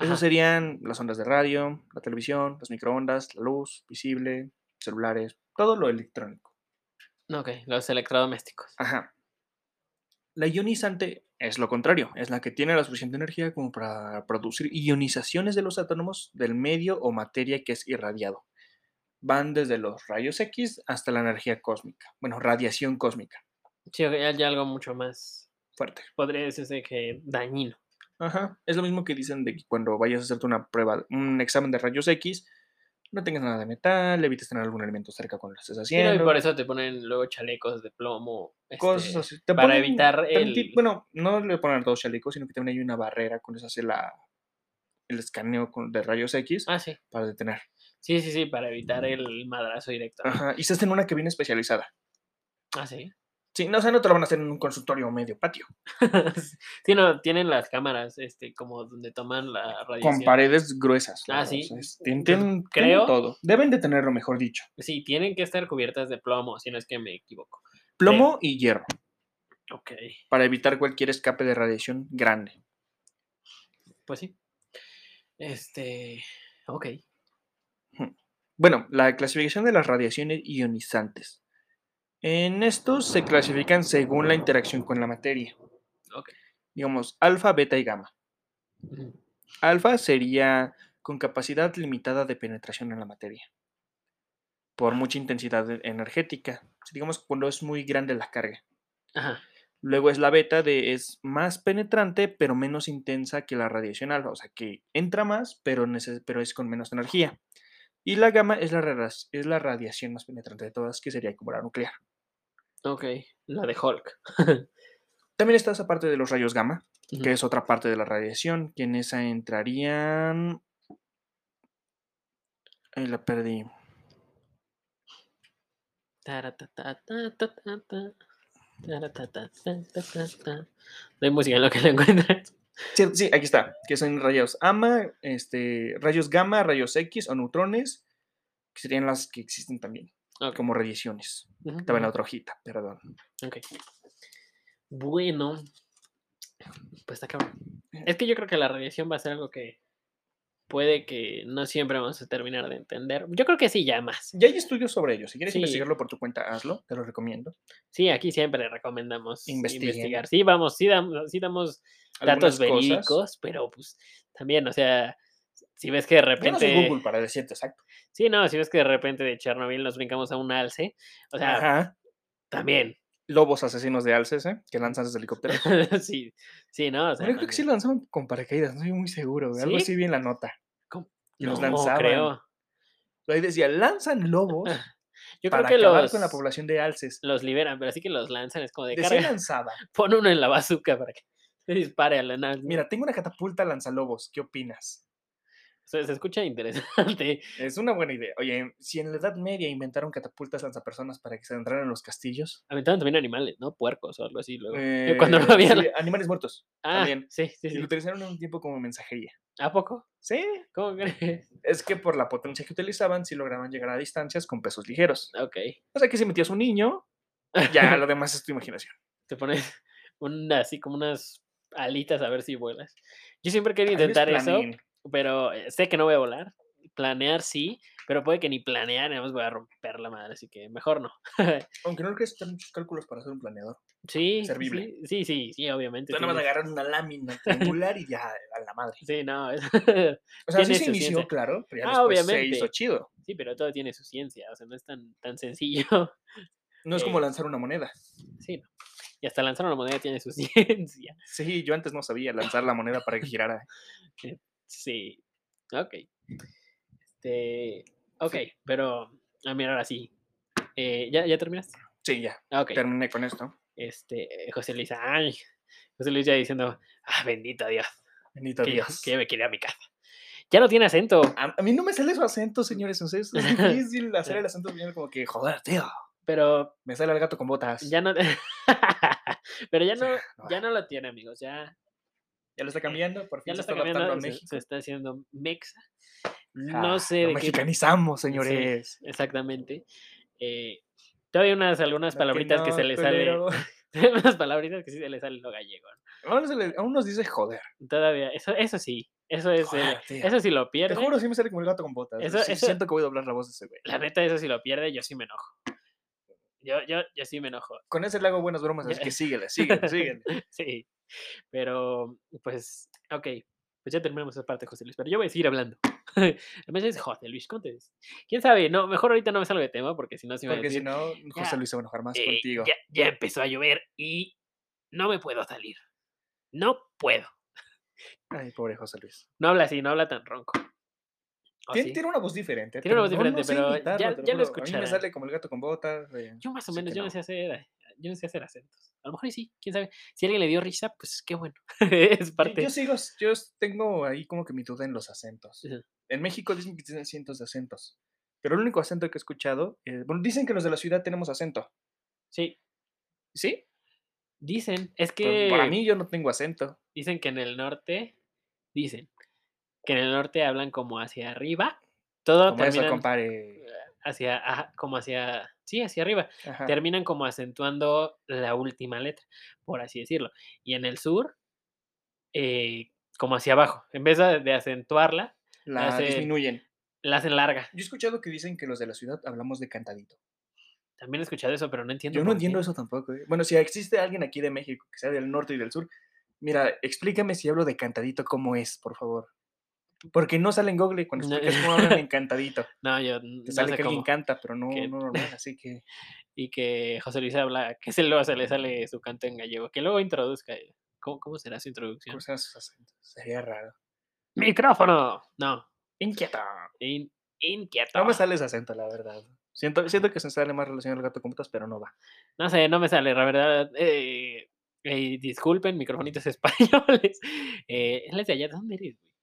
Esos serían las ondas de radio, la televisión, las microondas, la luz visible, celulares, todo lo electrónico. Ok, los electrodomésticos. Ajá. La ionizante es lo contrario, es la que tiene la suficiente energía como para producir ionizaciones de los átomos del medio o materia que es irradiado. Van desde los rayos X hasta la energía cósmica, bueno, radiación cósmica, Sí, hay algo mucho más. fuerte. Podría decirse que dañino. Ajá. Es lo mismo que dicen de que cuando vayas a hacerte una prueba, un examen de rayos X, no tengas nada de metal, evites tener algún alimento cerca cuando lo estés Sí, no, y haciendo. por eso te ponen luego chalecos de plomo. Cosas este, así. Te para ponen evitar el- Bueno, no le ponen dos chalecos, sino que también hay una barrera con eso hace la, el escaneo de rayos X Ah, sí. para detener. Sí, sí, sí, para evitar el madrazo directo. Ajá. Y se hace en una cabina especializada. Ah, sí. Sí, no, o sea, no te lo van a hacer en un consultorio o medio patio. <laughs> sí, no, tienen las cámaras, este, como donde toman la Con radiación. paredes gruesas. Ah, ¿no? sí. O sea, es- Creo- tienen todo. Deben de tenerlo, mejor dicho. Sí, tienen que estar cubiertas de plomo, si no es que me equivoco. Plomo y hierro. Ok, Para evitar cualquier escape de radiación grande. pues sí. Este, ok. Bueno, la clasificación de las radiaciones ionizantes. En estos se clasifican según la interacción con la materia. Ok. Digamos, alfa, beta y gamma. Alfa sería con capacidad limitada de penetración en la materia. Por mucha intensidad e- energética. Digamos cuando es muy grande la carga. Ajá. Luego es la beta de es más penetrante pero menos intensa que la radiación alfa. O sea que entra más pero es con menos energía. Y la gamma es la, es la radiación más penetrante de todas, que sería como la nuclear. Ok, la de Hulk. <laughs> También está esa parte de los rayos gamma, que es otra parte de la radiación, que en esa entrarían... Ahí la perdí. No hay música en lo que la encuentras. Sí, sí, aquí está, que son rayos gamma, este, rayos gamma, rayos X o neutrones, que serían las que existen también, como radiaciones. Estaba en la otra hojita, perdón. ok. Bueno, pues está cabrón. Es que yo creo que la radiación va a ser algo que puede que no siempre vamos a terminar de entender. Yo creo que sí, ya más. Ya hay estudios sobre ello. Si quieres Sí. investigarlo por tu cuenta, hazlo. Te lo recomiendo. Sí, aquí siempre recomendamos Investiguen. investigar. Sí, vamos, sí damos, sí damos datos verídicos, pero pues también, o sea, si ves que de Yo no repente... soy Google para decirte exacto. Sí, no, si ves que de repente de Chernobyl nos brincamos a un alce, o sea, Ajá. también. Lobos asesinos de alces, ¿eh? Que lanzan desde helicópteros. <laughs> sí, sí, ¿no? O sea, creo que sí lanzaban con paracaídas, no estoy muy seguro. Algo ¿Sí? así vi en la nota. ¿Cómo? Y los No, lanzaban. creo. Ahí decía, lanzan lobos <laughs> Yo para creo que acabar los, con la población de alces. los liberan, pero así que los lanzan, es como de carga. <laughs> lanzada. Pon uno en la bazooka para que se dispare a la nave. Mira, tengo una catapulta lanzalobos. ¿Qué opinas? Se, se escucha interesante. Es una buena idea. Oye, si en la Edad Media inventaron catapultas lanzapersonas para que se entraran en los castillos. Aventaban también animales, ¿no? Puercos o algo así. Luego. Eh, Cuando no había. sí, animales muertos. Ah, también. sí, sí, Y sí. lo utilizaron en un tiempo como mensajería. ¿A poco? Sí, ¿Cómo crees? es que por la potencia que utilizaban, sí lograban llegar a distancias con pesos ligeros. Ok. O sea que si metías un niño, ya lo demás es tu imaginación. <laughs> Te pones una, así como unas alitas a ver si vuelas. Yo siempre quería intentar eso. Pero eh, sé que no voy a volar. Planear sí, pero puede que ni planear, nada más voy a romper la madre, así que mejor no. <laughs> Aunque no necesitas muchos cálculos para hacer un planeador. Sí, Servible. sí, sí, sí, sí, obviamente. Tú nada más agarrar una lámina triangular y ya a la madre. Sí, no, es- <laughs> O sea, sí se inició, ciencia. claro, pero ya Ah, después se obviamente. hizo chido. sí, pero todo tiene su ciencia, o sea, no es tan, tan sencillo. No es <laughs> como Eh. lanzar una moneda. Sí, no. Y hasta lanzar una moneda tiene su ciencia. Sí, yo antes no sabía lanzar la moneda para que girara. Sí, ok. Este, ok, pero, a mira, ahora sí. Eh, ¿ya, ¿Ya terminaste? Sí, ya, Ah, Ok. terminé con esto. Este, José Luis, ay, José Luis ya diciendo, ah, bendito Dios, Bendito que, Dios. que me quiere a mi casa. Ya no tiene acento, A, a mí no me sale su acento, señores. sea, es, <laughs> difícil hacer el acento bien como que, joder, tío. pero Me sale el gato con botas. ya no, <laughs> pero ya no, ya no lo tiene, amigos, ya, Ya lo está cambiando, por ya fin lo se está está adaptando cambiando, a se, México. se está haciendo mexa. Ah, No sé lo de qué, mexicanizamos, <laughs> sí, señores. exactamente. Eh, todavía unas, algunas Lo que palabritas que, no se le sale, <laughs> unas palabritas que sí se le sale lo gallego. Aún, se le- aún nos dice joder. Todavía, eso, eso sí, eso es, eh, Joder, eso sí lo Te pierde. juro, sí me sale como el gato con botas. Eso- sí, eso- Siento que voy a doblar la voz de ese güey. La neta, eso sí lo pierde, yo sí me enojo. Yo, yo, yo sí me enojo. Con ese le hago buenas bromas, así que <laughs> síguele, síguele, síguele. Sí. Pero, pues, ok. Pues ya terminamos esa parte, José Luis. Pero yo voy a seguir hablando. <laughs> Además es José Luis, ¿cómo te ves? ¿Quién sabe? No, mejor ahorita no me salgo de tema porque si no se me Porque si no, José ya, Luis se va a enojar más eh, contigo. ya, ya empezó a llover y no me puedo salir. No puedo. Ay, pobre José Luis. No habla así, no habla tan ronco. ¿O Tiene, sí? tiene una voz diferente. Tiene una voz diferente, no pero imitarlo, ya- ya lo juro. A mí me sale como el gato con botas. eh, Yo más o menos, yo no sé hacer, yo no sé hacer acentos. A lo mejor sí, quién sabe. Si alguien le dio risa, pues qué bueno. <laughs> es Yo- parte. Yo sigo, yo tengo ahí como que mi duda en los acentos. En México dicen que tienen cientos de acentos. Pero el único acento que he escuchado, eh, bueno, dicen que los de la ciudad tenemos acento. Sí, ¿Sí? dicen, es Pero que para mí yo no tengo acento. dicen que en el norte, dicen que en el norte hablan como hacia arriba. Todo Como eso, terminan compare. hacia, ajá, como hacia, sí, hacia arriba. Ajá. Terminan como acentuando la última letra, por así decirlo. Y en el sur, eh, como hacia abajo. En vez de, acentuarla, La hace- disminuyen. la hacen larga. Yo he escuchado que dicen que los de la ciudad hablamos de cantadito. También he escuchado eso, pero no entiendo. Yo no entiendo qué. eso tampoco. ¿eh? Bueno, si existe alguien aquí de México que sea del norte y del sur, mira, explícame si hablo de cantadito, ¿cómo es, por favor? Porque no sale en Google cuando explicas cómo <laughs> hablan en cantadito. No, yo Te no sale sé que cómo. canta, pero no, que- no normal, así que... <laughs> Y que José Luis habla, que se luego se le sale su canto en gallego. Que luego introduzca. eh, ¿Cómo, cómo será su introducción? ¿Cómo serán sus acentos? Sería raro. ¡Micrófono! No. Inquieto. in- inquieto. No me sale ese acento, la verdad. Siento, siento que se sale más relacionado al gato con botas, pero no va. No sé, no me sale, la verdad. eh, eh, disculpen, microfonitos <laughs> españoles. Eh, él es de allá. ¿De dónde eres, güey?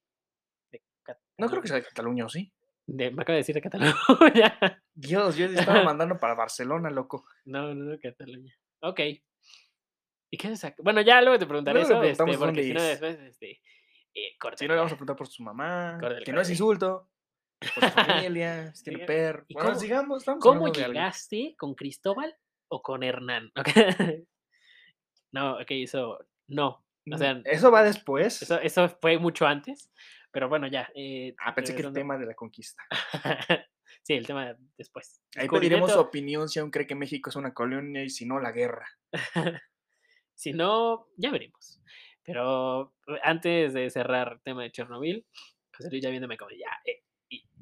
No creo que sea de Cataluña, ¿o sí? De- me acaba de decir de Cataluña. <laughs> Dios, yo estaba mandando para Barcelona, loco. no, no, no, Cataluña. Ok. ¿Y qué es? Bueno, ya luego te preguntaré Luego eso, este, porque si no es. después, este, eh, Si no, le vamos a preguntar por su mamá, que no es insulto, por su <laughs> familia, si tiene perro. ¿y Bueno, cómo- sigamos, estamos ¿Cómo hablando de algo. llegaste con Cristóbal o con Hernán? <laughs> No, ok, eso no. O sea, Mm, Eso va después. eso, eso fue mucho antes, pero bueno, ya. eh, ah, pensé que el tema de la conquista. <laughs> sí, el tema después. Ahí pediremos su opinión si aún cree que México es una colonia y si no, la guerra. <laughs> si no, ya veremos. Pero antes de cerrar el tema de Chernobyl, José Luis ya viéndome como, ya, eh,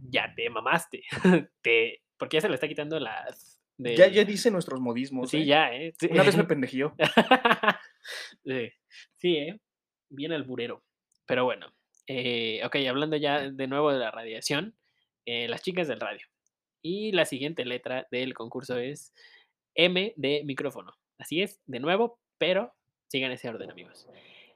ya te mamaste. <laughs> te, porque ya se le está quitando las... Ya, ya dice nuestros modismos. Sí, ¿eh? ya, ¿eh? Sí. Una vez me pendejió. sí, sí, ¿eh? Bien alburero. Pero bueno, eh, ok, hablando ya de nuevo de la radiación, eh, las chicas del radio. Y la siguiente letra del concurso es M de micrófono. Así es, de nuevo, pero sigan ese orden, amigos.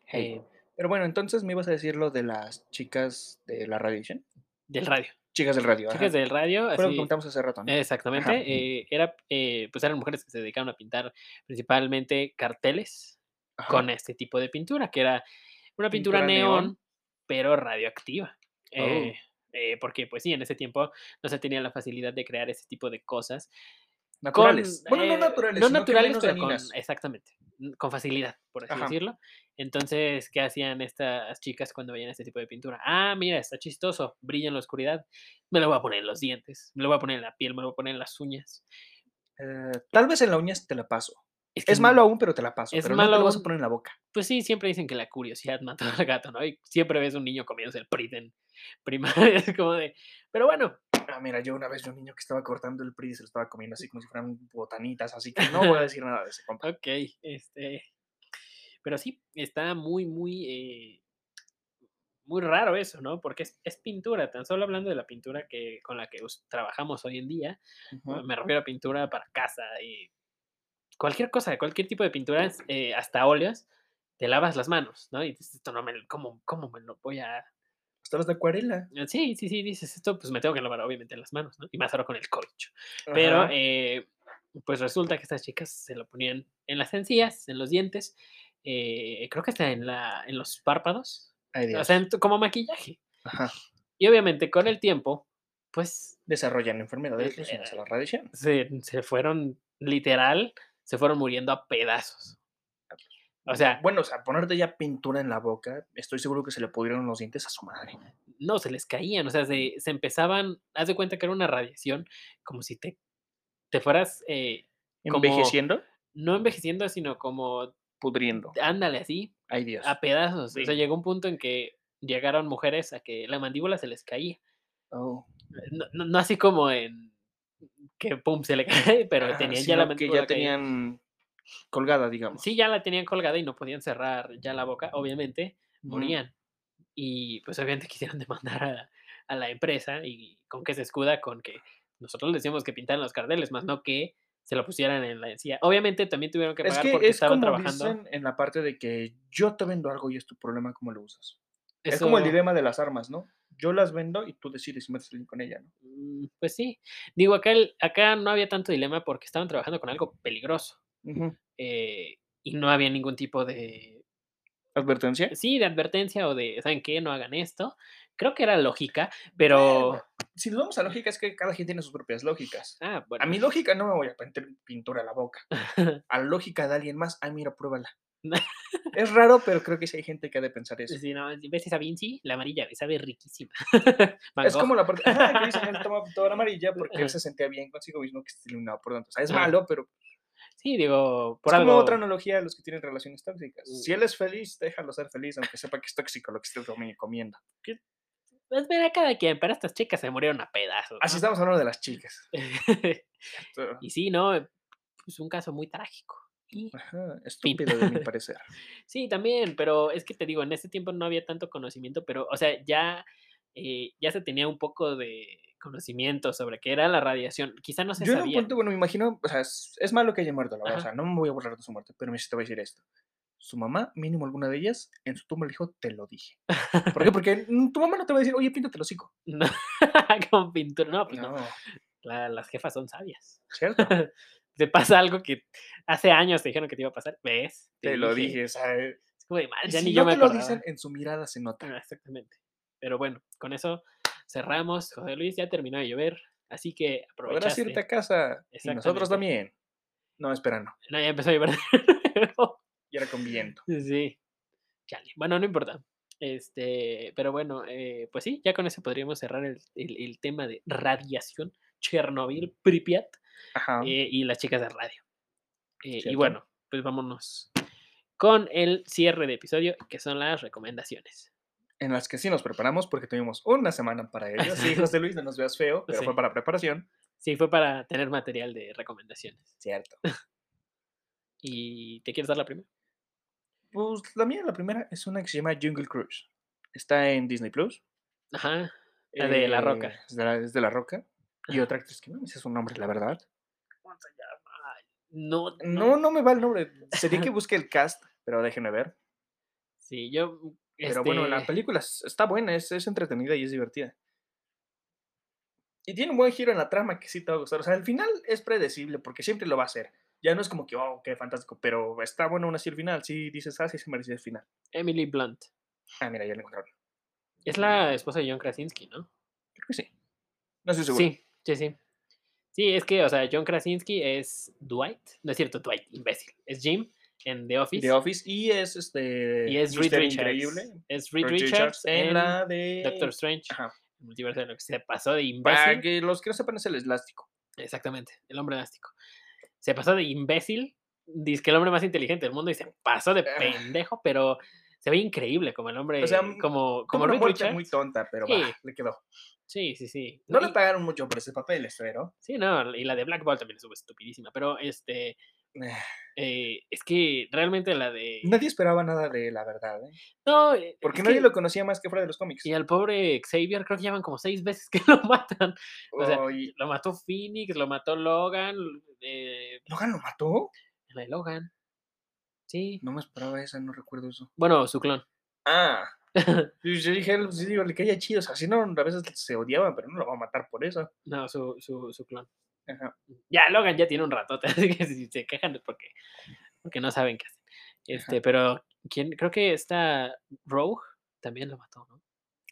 Hey. Eh, Pero bueno, entonces me ibas a decir lo de las chicas de la radiación. del radio. Chicas del radio. Chicas ajá. del radio, lo así, comentamos hace rato, ¿no? exactamente. Eh, era, eh, pues eran mujeres que se dedicaban a pintar principalmente carteles Ajá. con este tipo de pintura, que era una pintura, Pintura neón. Pero radioactiva. Oh. Eh, eh, porque, pues sí, en ese tiempo no se tenía la facilidad de crear ese tipo de cosas. Naturales. con, bueno, no eh, naturales. No naturales, pero con, exactamente, con facilidad, por así Ajá. decirlo. Entonces, ¿qué hacían estas chicas cuando veían este tipo de pintura? Ah, mira, está chistoso, brilla en la oscuridad. Me lo voy a poner en los dientes, me lo voy a poner en la piel, me lo voy a poner en las uñas. Eh, tal vez en la uñas te la paso. Que Es malo aún, pero te la paso. es pero no te malo lo vas a poner en la boca. Pues sí, siempre dicen que la curiosidad mató al gato, ¿no? Y siempre ves un niño comiéndose el PRIT en primaria, <laughs> es como de... Pero bueno, Ah, mira, yo una vez vi un niño que estaba cortando el PRI y se lo estaba comiendo así como si fueran botanitas, así que no voy a decir nada de ese compa. ok, este... Pero sí, está muy, muy... eh, muy raro eso, ¿no? Porque es, es pintura, tan solo hablando de la pintura que con la que trabajamos hoy en día, me refiero a pintura para casa y cualquier cosa, cualquier tipo de pinturas, eh, hasta óleos, te lavas las manos, ¿no? Y dices, esto no me, ¿cómo, ¿cómo me lo voy a...? Hasta las de acuarela. Eh, Sí, sí, sí, dices esto, pues me tengo que lavar obviamente las manos, ¿no? Y más ahora con el corcho. Pero, eh, pues resulta que estas chicas se lo ponían en las encías, en los dientes, eh, creo que hasta en, la, en los párpados, Ay, o Dios. sea, en como maquillaje. Ajá. Y obviamente con el tiempo, pues Desarrollan enfermedades Eh, a eh, la radiación. se, se fueron, literal, se fueron muriendo a pedazos. O sea, Bueno, o sea, ponerte ya pintura en la boca, estoy seguro que se le pudieron los dientes a su madre. no, se les caían, o sea, se, se empezaban, haz de cuenta que era una radiación, como si te, te fueras, eh, como- Envejeciendo, no envejeciendo, sino como, pudriendo. ándale así, Ay, Dios. a pedazos. O sea, llegó un punto en que llegaron mujeres a que la mandíbula se les caía. Oh. No, no- no así como en que pum, se le cae, <laughs> pero Ajá, tenían ya la que ya caída. tenían colgada, digamos. Sí, ya la tenían colgada y no podían cerrar ya la boca, obviamente, morían. Y pues obviamente <laughs> quisieron demandar a, a la empresa y con qué se escuda con que nosotros les decíamos que pintaran los carteles, más no que se lo pusieran en la encía. Obviamente también tuvieron que Es pagar que porque es estaban como trabajando. dicen en la parte de que yo te vendo algo y es tu problema cómo lo usas. Es como el dilema de las armas, ¿no? Yo las vendo y tú decides si metes el link con ella, ¿no? mm, pues sí. Digo, acá, el- acá no había tanto dilema porque estaban trabajando con algo peligroso eh, y no había ningún tipo de, ¿Advertencia? sí, de advertencia o de, ¿saben qué? No hagan esto. Creo que era lógica, pero... Bueno, si nos vamos a lógica, es que cada quien tiene sus propias lógicas. Ah, bueno. A mi lógica no me voy a meter pintura a la boca. <laughs> A la lógica de alguien más, ay, mira, pruébala. Es raro, pero creo que sí hay gente que ha de pensar eso. Sí, no, ¿ves esa Vinci? La amarilla, sabe riquísima. <laughs> Es como la parte que dicen él toma pintura amarilla <laughs> porque él se sentía bien consigo mismo que está iluminado por dentro. O sea, es malo, pero Sí, digo, por es algo... como otra analogía a los que tienen relaciones tóxicas. Si Mm. él es feliz, déjalo ser feliz, aunque sepa que es tóxico lo que esté comi- comiendo. Pues ver a cada quien, pero estas chicas se murieron a pedazos. Así ¿no? estamos hablando de las chicas. <laughs> Y sí, ¿no? Es un caso muy trágico. Ajá, estúpido de mi <laughs> parecer. sí, también, pero es que te digo, en ese tiempo no había tanto conocimiento, pero, o sea, ya, eh, ya se tenía un poco de conocimiento sobre qué era la radiación. Quizá no se Yo en un sabía. punto, bueno, me imagino, o sea, es, es malo que haya muerto, la verdad, o sea, no me voy a burlar de su muerte, pero sí te voy a decir esto. Su mamá, mínimo alguna de ellas, en su tumba le dijo, te lo dije. ¿Por qué? <laughs> Porque tu mamá no te va a decir, oye, píntate el hocico. No, <laughs> con pintura. No, pues no. No, la- las jefas son sabias. ¿cierto? Te pasa algo que hace años te dijeron que te iba a pasar. ¿Ves? Te lo dije, o sea, eh, Es como de, "Madre, y ya si ni no yo me te lo acordaba". dicen, en su mirada se nota. Ah, exactamente. Pero bueno, con eso cerramos. José Luis, ya terminó de llover, así que Podrás aprovechaste. irte a casa, y nosotros también. No, espera, no, No, ya empezó a llover. y era con viento. sí. Chale. Bueno, no importa. Este, pero bueno, eh, pues sí, ya con eso podríamos cerrar el, el- el tema de radiación, Chernobyl, Pripyat Ajá. eh, y las chicas de radio. Eh, y bueno, pues vámonos con el cierre de episodio, que son las recomendaciones. En las que sí nos preparamos porque tuvimos una semana para ello. Sí, <laughs> José Luis, no nos veas feo, pero Sí. fue para preparación. Sí, fue para tener material de recomendaciones. Cierto. <laughs> ¿Y te quieres dar la primera? Pues la mía, la primera, es una que se llama Jungle Cruise. Está en Disney Plus. Ajá, la de La Roca. Eh, Es de la, es de La Roca. Y otra actriz que no me sé su nombre, la verdad. ¿Cómo se llama? Ay, No, No, no me va el nombre. Sería que <laughs> busque el cast, pero déjenme ver. Sí, yo. Pero bueno, la este, película es- está buena, es, es entretenida y es divertida. Y tiene un buen giro en la trama que sí te va a gustar. O sea, el final es predecible porque siempre lo va a hacer. Ya no es como que, oh, qué fantástico, pero está bueno aún así el final. Sí dices, ah, sí se merecía el final. Emily Blunt. Ah, mira, ya lo encontraron. Es la esposa de John Krasinski, ¿no? Creo que sí. No estoy seguro. Sí, sí, sí. Sí, es que, o sea, John Krasinski es Dwight. No es cierto, Dwight, imbécil. Es Jim en The Office. The Office y es este. y es Reed. Richards. Increíble. Es Reed Richards, en, la de. Doctor Strange. Ajá. el multiverso de lo que se pasó de Para imbécil. que los que no sepan es el elástico. Exactamente, el hombre elástico. Se pasó de imbécil, dice que el hombre más inteligente del mundo, y se pasó de pendejo, pero se ve increíble como el hombre, O sea, como, Como como una Reed muerte Richards. muy tonta, pero Sí. le quedó. Sí, sí, sí. No y- le pagaron mucho por ese papel, espero. Sí, no, y la de Black Ball también estuvo estupidísima, pero este, eh, es que realmente la de... Nadie esperaba nada de la verdad, ¿eh? No, eh, Porque es nadie que- lo conocía más que fuera de los cómics. Y al pobre Xavier creo que llevan como seis veces que <laughs> lo matan. O sea, y- lo mató Phoenix, lo mató Logan, eh, ¿Logan lo mató? la de Logan. Sí. No me esperaba esa, no recuerdo eso. Bueno, su clon. Ah. <laughs> Yo dije, sí, digo, le caía chido. O sea, si no, a veces se odiaban, pero no lo va a matar por eso. No, su, su, su clon. Ajá. Ya, Logan ya tiene un ratote, <laughs> así que si se quejan es porque, porque no saben qué hacer. Este, Ajá. pero ¿quién? creo que esta Rogue también lo mató, ¿no?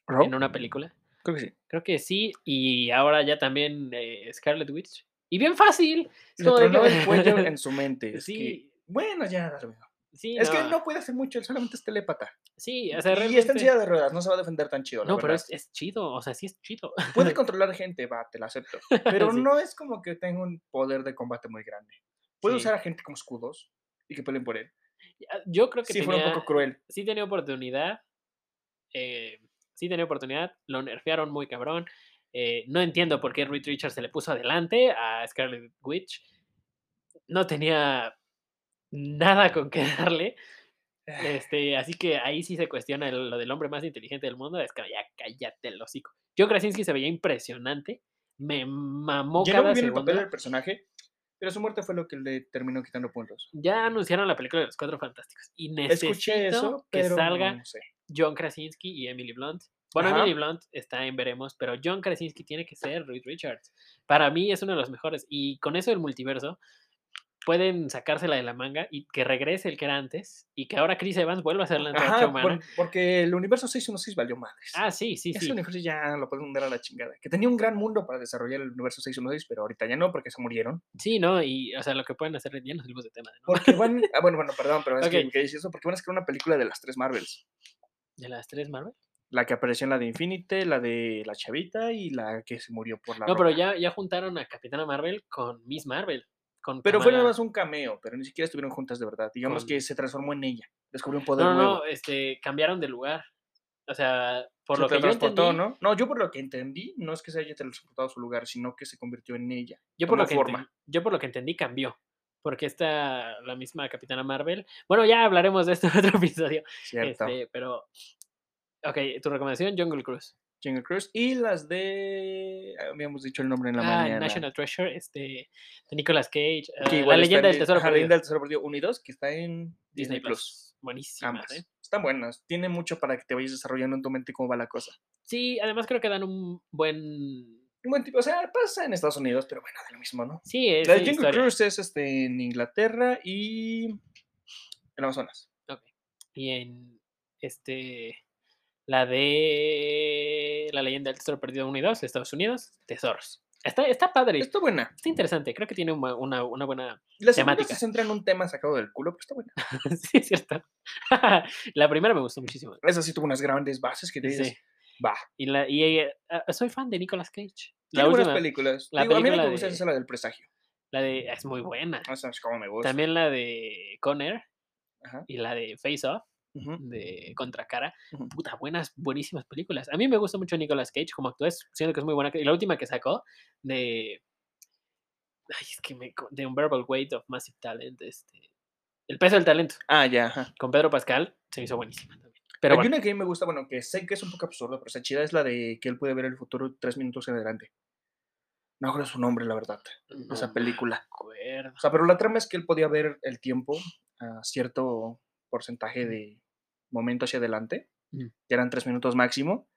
¿Rogue? En una película. Creo que sí. Creo que sí, y ahora ya también eh, Scarlet Witch. Y bien fácil. Le como de tronó que- el <laughs> cuello en su mente. Es Sí. que, bueno, ya, dale, amigo. Sí, Es que no, puede hacer mucho, él solamente es telépata. Sí, o sea, y está en realmente- silla de ruedas, no se va a defender tan chido. la No, pero es, es chido, o sea, sí es chido. Puede <laughs> controlar gente, va, te la acepto. Pero Sí. no es como que tenga un poder de combate muy grande. Puede Sí. usar a gente como escudos y que peleen por él. Ya, Yo creo que Sí, fue un tenía- poco cruel. sí tenía oportunidad. eh, sí tenía oportunidad. Lo nerfearon muy cabrón. eh, no entiendo por qué Reed Richards se le puso adelante a Scarlet Witch. No tenía nada con qué darle. Este, así que ahí sí se cuestiona el- lo del hombre más inteligente del mundo. Es que ya cállate el hocico. John Krasinski se veía impresionante. Me mamó Llenó muy cada bien el papel del personaje, pero su muerte fue lo que le terminó quitando puntos. Ya anunciaron la película de los Cuatro Fantásticos. Y necesito Escuché eso, que salga no sé. John Krasinski y Emily Blunt. Bueno, Ajá. Emily Blunt está en veremos, pero John Krasinski tiene que ser Reed Richards. Para mí es uno de los mejores. Y con eso del multiverso, pueden sacársela de la manga y que regrese el que era antes y que ahora Chris Evans vuelva a ser la antorcha humana. por- porque el universo 616 valió madres. Ah, sí, sí, Ese sí. universo ya lo pueden hundir a la chingada. Que tenía un gran mundo para desarrollar el universo 616, pero ahorita ya no, porque se murieron. Sí, ¿no? Y, o sea, lo que pueden hacer, ya nos salimos de tema, ¿no? Porque van. Ah, bueno, bueno, perdón, pero es Ok. que, que dice eso, porque van a sacar una película de las tres Marvels. De las tres Marvel. La que apareció en la de Infinite, la de la Chavita y la que se murió por la. No, pero ya, ya juntaron a Capitana Marvel con Miss Marvel. Con Pero fue nada más un cameo, pero ni siquiera estuvieron juntas de verdad. Digamos Con- que se transformó en ella. Descubrió un poder No, no, nuevo. no, este, cambiaron de lugar. O sea, por se lo que yo teletransportó, entendí, ¿no? No, yo por lo que entendí, no es que se haya transportado a su lugar, sino que se convirtió en ella. yo por, lo que forma. enten- yo por lo que entendí cambió. Porque está la misma Capitana Marvel. Bueno, ya hablaremos de esto <laughs> en otro episodio. Cierto. Este, pero. Ok, tu recomendación, Jungle Cruise. Jungle Cruise. Y las de. ah, Habíamos dicho el nombre en la Ah, mañana. National Treasure, este, de Nicolas Cage. igual la leyenda en del tesoro perdido. del tesoro perdido 1 y 2, que está en Disney Disney Plus. Buenísimas. ¿eh? Están buenas. Tiene mucho para que te vayas desarrollando en tu mente cómo va la cosa. Sí, además creo que dan un buen. Un buen tipo, o sea, pasa en Estados Unidos, pero bueno, de lo mismo, ¿no? Sí, es La de Jungle. Cruise es este, en Inglaterra y en Amazonas. Y en este. La de. La leyenda del tesoro perdido 1 y 2, Estados Unidos, tesoros. Está, está padre. Está buena. Está interesante. Creo que tiene una, una, una buena. La segunda Temática. se centra en un tema sacado del culo, pero está buena. <laughs> sí, es cierto. <laughs> la primera me gustó muchísimo. Esa sí tuvo unas grandes bases que te dices, Sí. va. Y, la, y ah, soy fan de Nicolas Cage. La Tiene buenas última, películas. la Digo, a mí la que me gusta de- es la del presagio. la de. Es muy buena. Esa es como me gusta. También la de Conner Ajá. y la de Face Off, de Contracara. Puta, buenas, buenísimas películas. A mí me gusta mucho Nicolas Cage como actúa, es- siento que es muy buena. Y la última que sacó de. Ay, es que me. The Unbearable Weight of Massive Talent. Este, el peso del talento. Ah, ya, ajá. Con Pedro Pascal se me hizo buenísima también. Pero Hay bueno, una que a mí me gusta, bueno, que sé que es un poco absurdo, pero está chida, es la de que él puede ver el futuro tres minutos en adelante. No recuerdo su nombre, la verdad. no Esa película. O sea, pero la trama es que él podía ver el tiempo a cierto porcentaje de momento hacia adelante, Mm. que eran tres minutos máximo,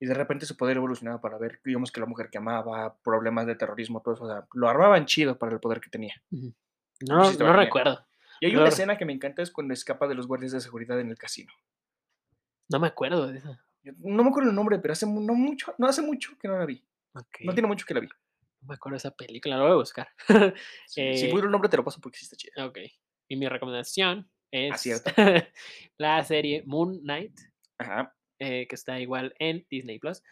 y de repente su poder evolucionaba para ver, digamos que la mujer que amaba, problemas de terrorismo, todo eso, o sea, lo armaban chido para el poder que tenía. Ujú. No, sí no recuerdo. Y hay Claro. una escena que me encanta, es cuando escapa de los guardias de seguridad en el casino. No me acuerdo de. Yo No me acuerdo el nombre, pero hace no mucho, no hace mucho que no la vi. Ok, No tiene mucho que la vi. no me acuerdo de esa película, la voy a buscar. <laughs> Si, si Eh, pudiera el nombre te lo paso porque sí está chida. ok. Y mi recomendación es <laughs> la serie Moon Knight, Ajá. eh, que está igual en Disney Plus.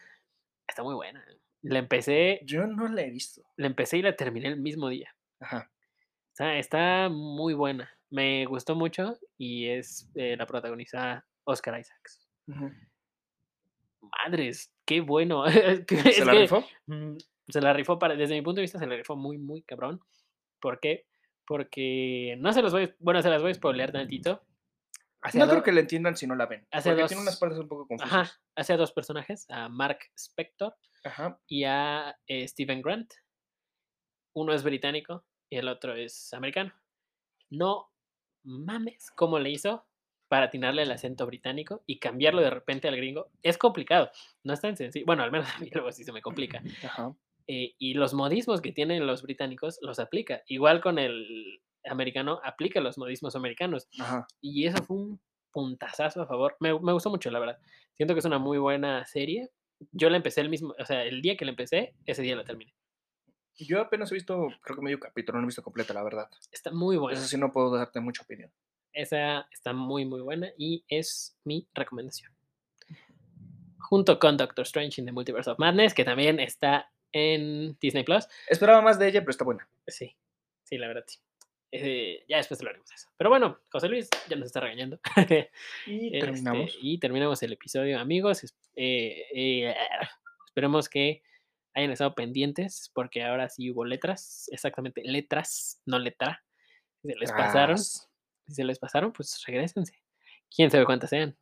Está muy buena. La empecé, Yo no la he visto. la empecé y la terminé el mismo día. Ajá. Está, está muy buena. Me gustó mucho y es eh, la protagoniza Oscar Isaacs. Madres, qué bueno. <laughs> Es ¿Se la que, rifó? mm, se la rifó para, desde mi punto de vista, se la rifó muy, muy cabrón. ¿Por qué? Porque no se los voy, bueno, se las voy a spoilear tantito. No a creo que la entiendan si no la ven. hace porque dos- tiene unas partes un poco confusas. Ajá, hace a dos personajes, a Mark Spector Ajá. y a eh, Stephen Grant. Uno es británico y el otro es americano. No mames cómo le hizo para atinarle el acento británico y cambiarlo de repente al gringo. Es complicado, no es tan sencillo. Bueno, al menos <laughs> a mí luego sí se me complica. Ajá. Eh, y los modismos que tienen los británicos los aplica. Igual con el americano, aplica los modismos americanos. Ajá. Y eso fue un puntazazo a favor. Me, me gustó mucho, la verdad. Siento que es una muy buena serie. Yo la empecé el mismo, o sea, el día que la empecé, ese día la terminé. Yo apenas he visto, creo que medio capítulo, no he visto completa, la verdad. Está muy buena. Eso sí no puedo darte mucha opinión. Esa está muy, muy buena y es mi recomendación. Junto con Doctor Strange in the Multiverse of Madness, que también está en Disney Plus. Esperaba más de ella, pero está buena. Sí, sí, la verdad, sí. Eh, ya después hablaremos de eso. Pero bueno, José Luis ya nos está regañando. <laughs> Y Este, terminamos. y terminamos el episodio, amigos. Eh, eh, esperemos que hayan estado pendientes, porque ahora sí hubo letras, exactamente letras, no letra. Si se les pasaron, si se les pasaron, pues regresense. quién sabe cuántas sean.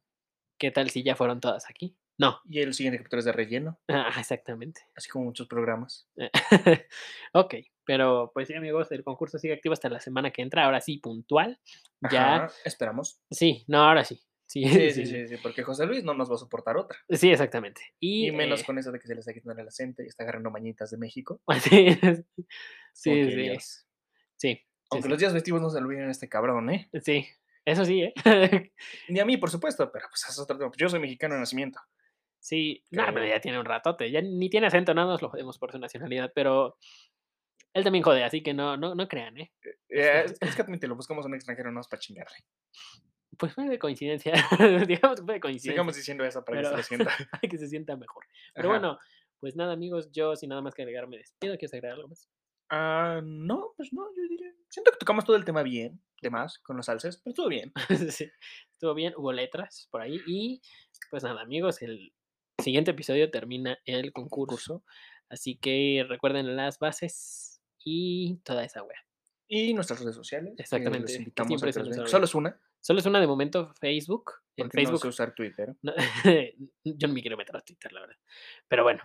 ¿Qué tal si ya fueron todas aquí? No. Y el siguiente capítulo es de relleno, Ah, <laughs> exactamente. así como muchos programas. Eh, <laughs> ok, pero pues sí, amigos, el concurso sigue activo hasta la semana que entra. Ahora sí, puntual. Ya. Esperamos. Sí, no, ahora <laughs> sí. Sí, Sí, sí, sí, sí, porque José Luis no nos va a soportar otra. Sí, exactamente. Y, Y menos eh, con eso de que se le está quitando el acento y está agarrando mañitas de México. Sí, sí, sí, Aunque los días festivos no se olviden a este cabrón, ¿eh? Sí, eso sí, ¿eh? Ni a mí, por supuesto, pero pues es otro tema. Yo soy mexicano de nacimiento. Sí, no, pero ya tiene un ratote, ya ni tiene acento, nada nos lo jodemos por su nacionalidad, pero él también jode, así que no, no, no crean, ¿eh? Eh, es, es que admítelo, buscamos un extranjero no es para chingarle. Pues fue de coincidencia, <laughs> digamos que fue de coincidencia, Sigamos diciendo eso para que se <laughs> sienta. para que se sienta mejor. Pero Ajá. bueno, pues nada, amigos, yo sin nada más que agregar me despido, ¿quieres agregar algo más? Ah, no, pues no, yo diría. Siento que tocamos todo el tema bien, de más, con los salses, pero estuvo bien. <laughs> Sí, estuvo bien, hubo letras por ahí y pues nada, amigos, el siguiente episodio termina el concurso, así que recuerden las bases y toda esa wea. Y nuestras redes sociales. que Exactamente, que invitamos a. Solo es una, Solo es una de momento Facebook. En no Facebook sé usar Twitter. no, <laughs> yo no me quiero meter a Twitter, la verdad. Pero bueno,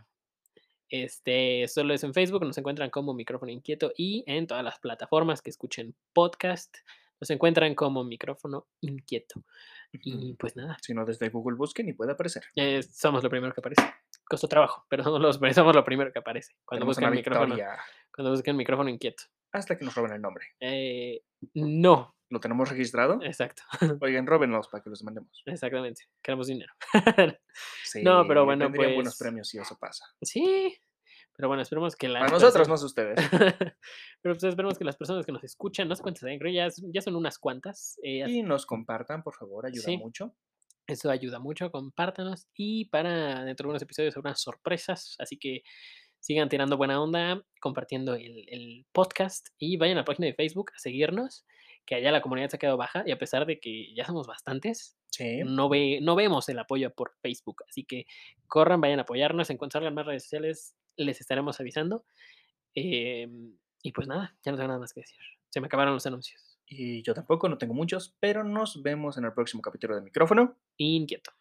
este solo es en Facebook, nos encuentran como micrófono inquieto y en todas las plataformas que escuchen podcast, nos encuentran como micrófono inquieto. Y pues nada, Si no, desde Google busquen y puede aparecer. eh, somos lo primero que aparece. Costó trabajo, pero <laughs> somos, los, somos lo primero que aparece. Cuando Tenemos buscan una micrófono, cuando buscan micrófono inquieto. hasta que nos roben el nombre. Eh, no, ¿Lo tenemos registrado? exacto, <laughs> Oigan, róbenlos para que los mandemos. exactamente. Queremos dinero. <laughs> Sí, No, pero bueno, tendrían buenos pues, premios si eso pasa. Sí, pero bueno, esperemos que las Para nosotros, personas- no ustedes. <laughs> pero pues esperemos que las personas que nos escuchan, no sé cuántas hay, ya, ya son unas cuantas. eh, Y nos compartan, por favor, ayuda Sí. mucho. Eso ayuda mucho, compártanos. Y para dentro de unos episodios habrá unas sorpresas, así que sigan tirando buena onda, compartiendo el, el podcast y vayan a la página de Facebook a seguirnos, que allá la comunidad se ha quedado baja y a pesar de que ya somos bastantes, Sí. no, ve, no vemos el apoyo por Facebook. Así que corran, vayan a apoyarnos. En cuanto salgan más redes sociales, les estaremos avisando. Em, y pues nada, ya no tengo nada más que decir. Se me acabaron los anuncios. Y yo tampoco, no tengo muchos, pero nos vemos en el próximo capítulo de micrófono. Inquieto.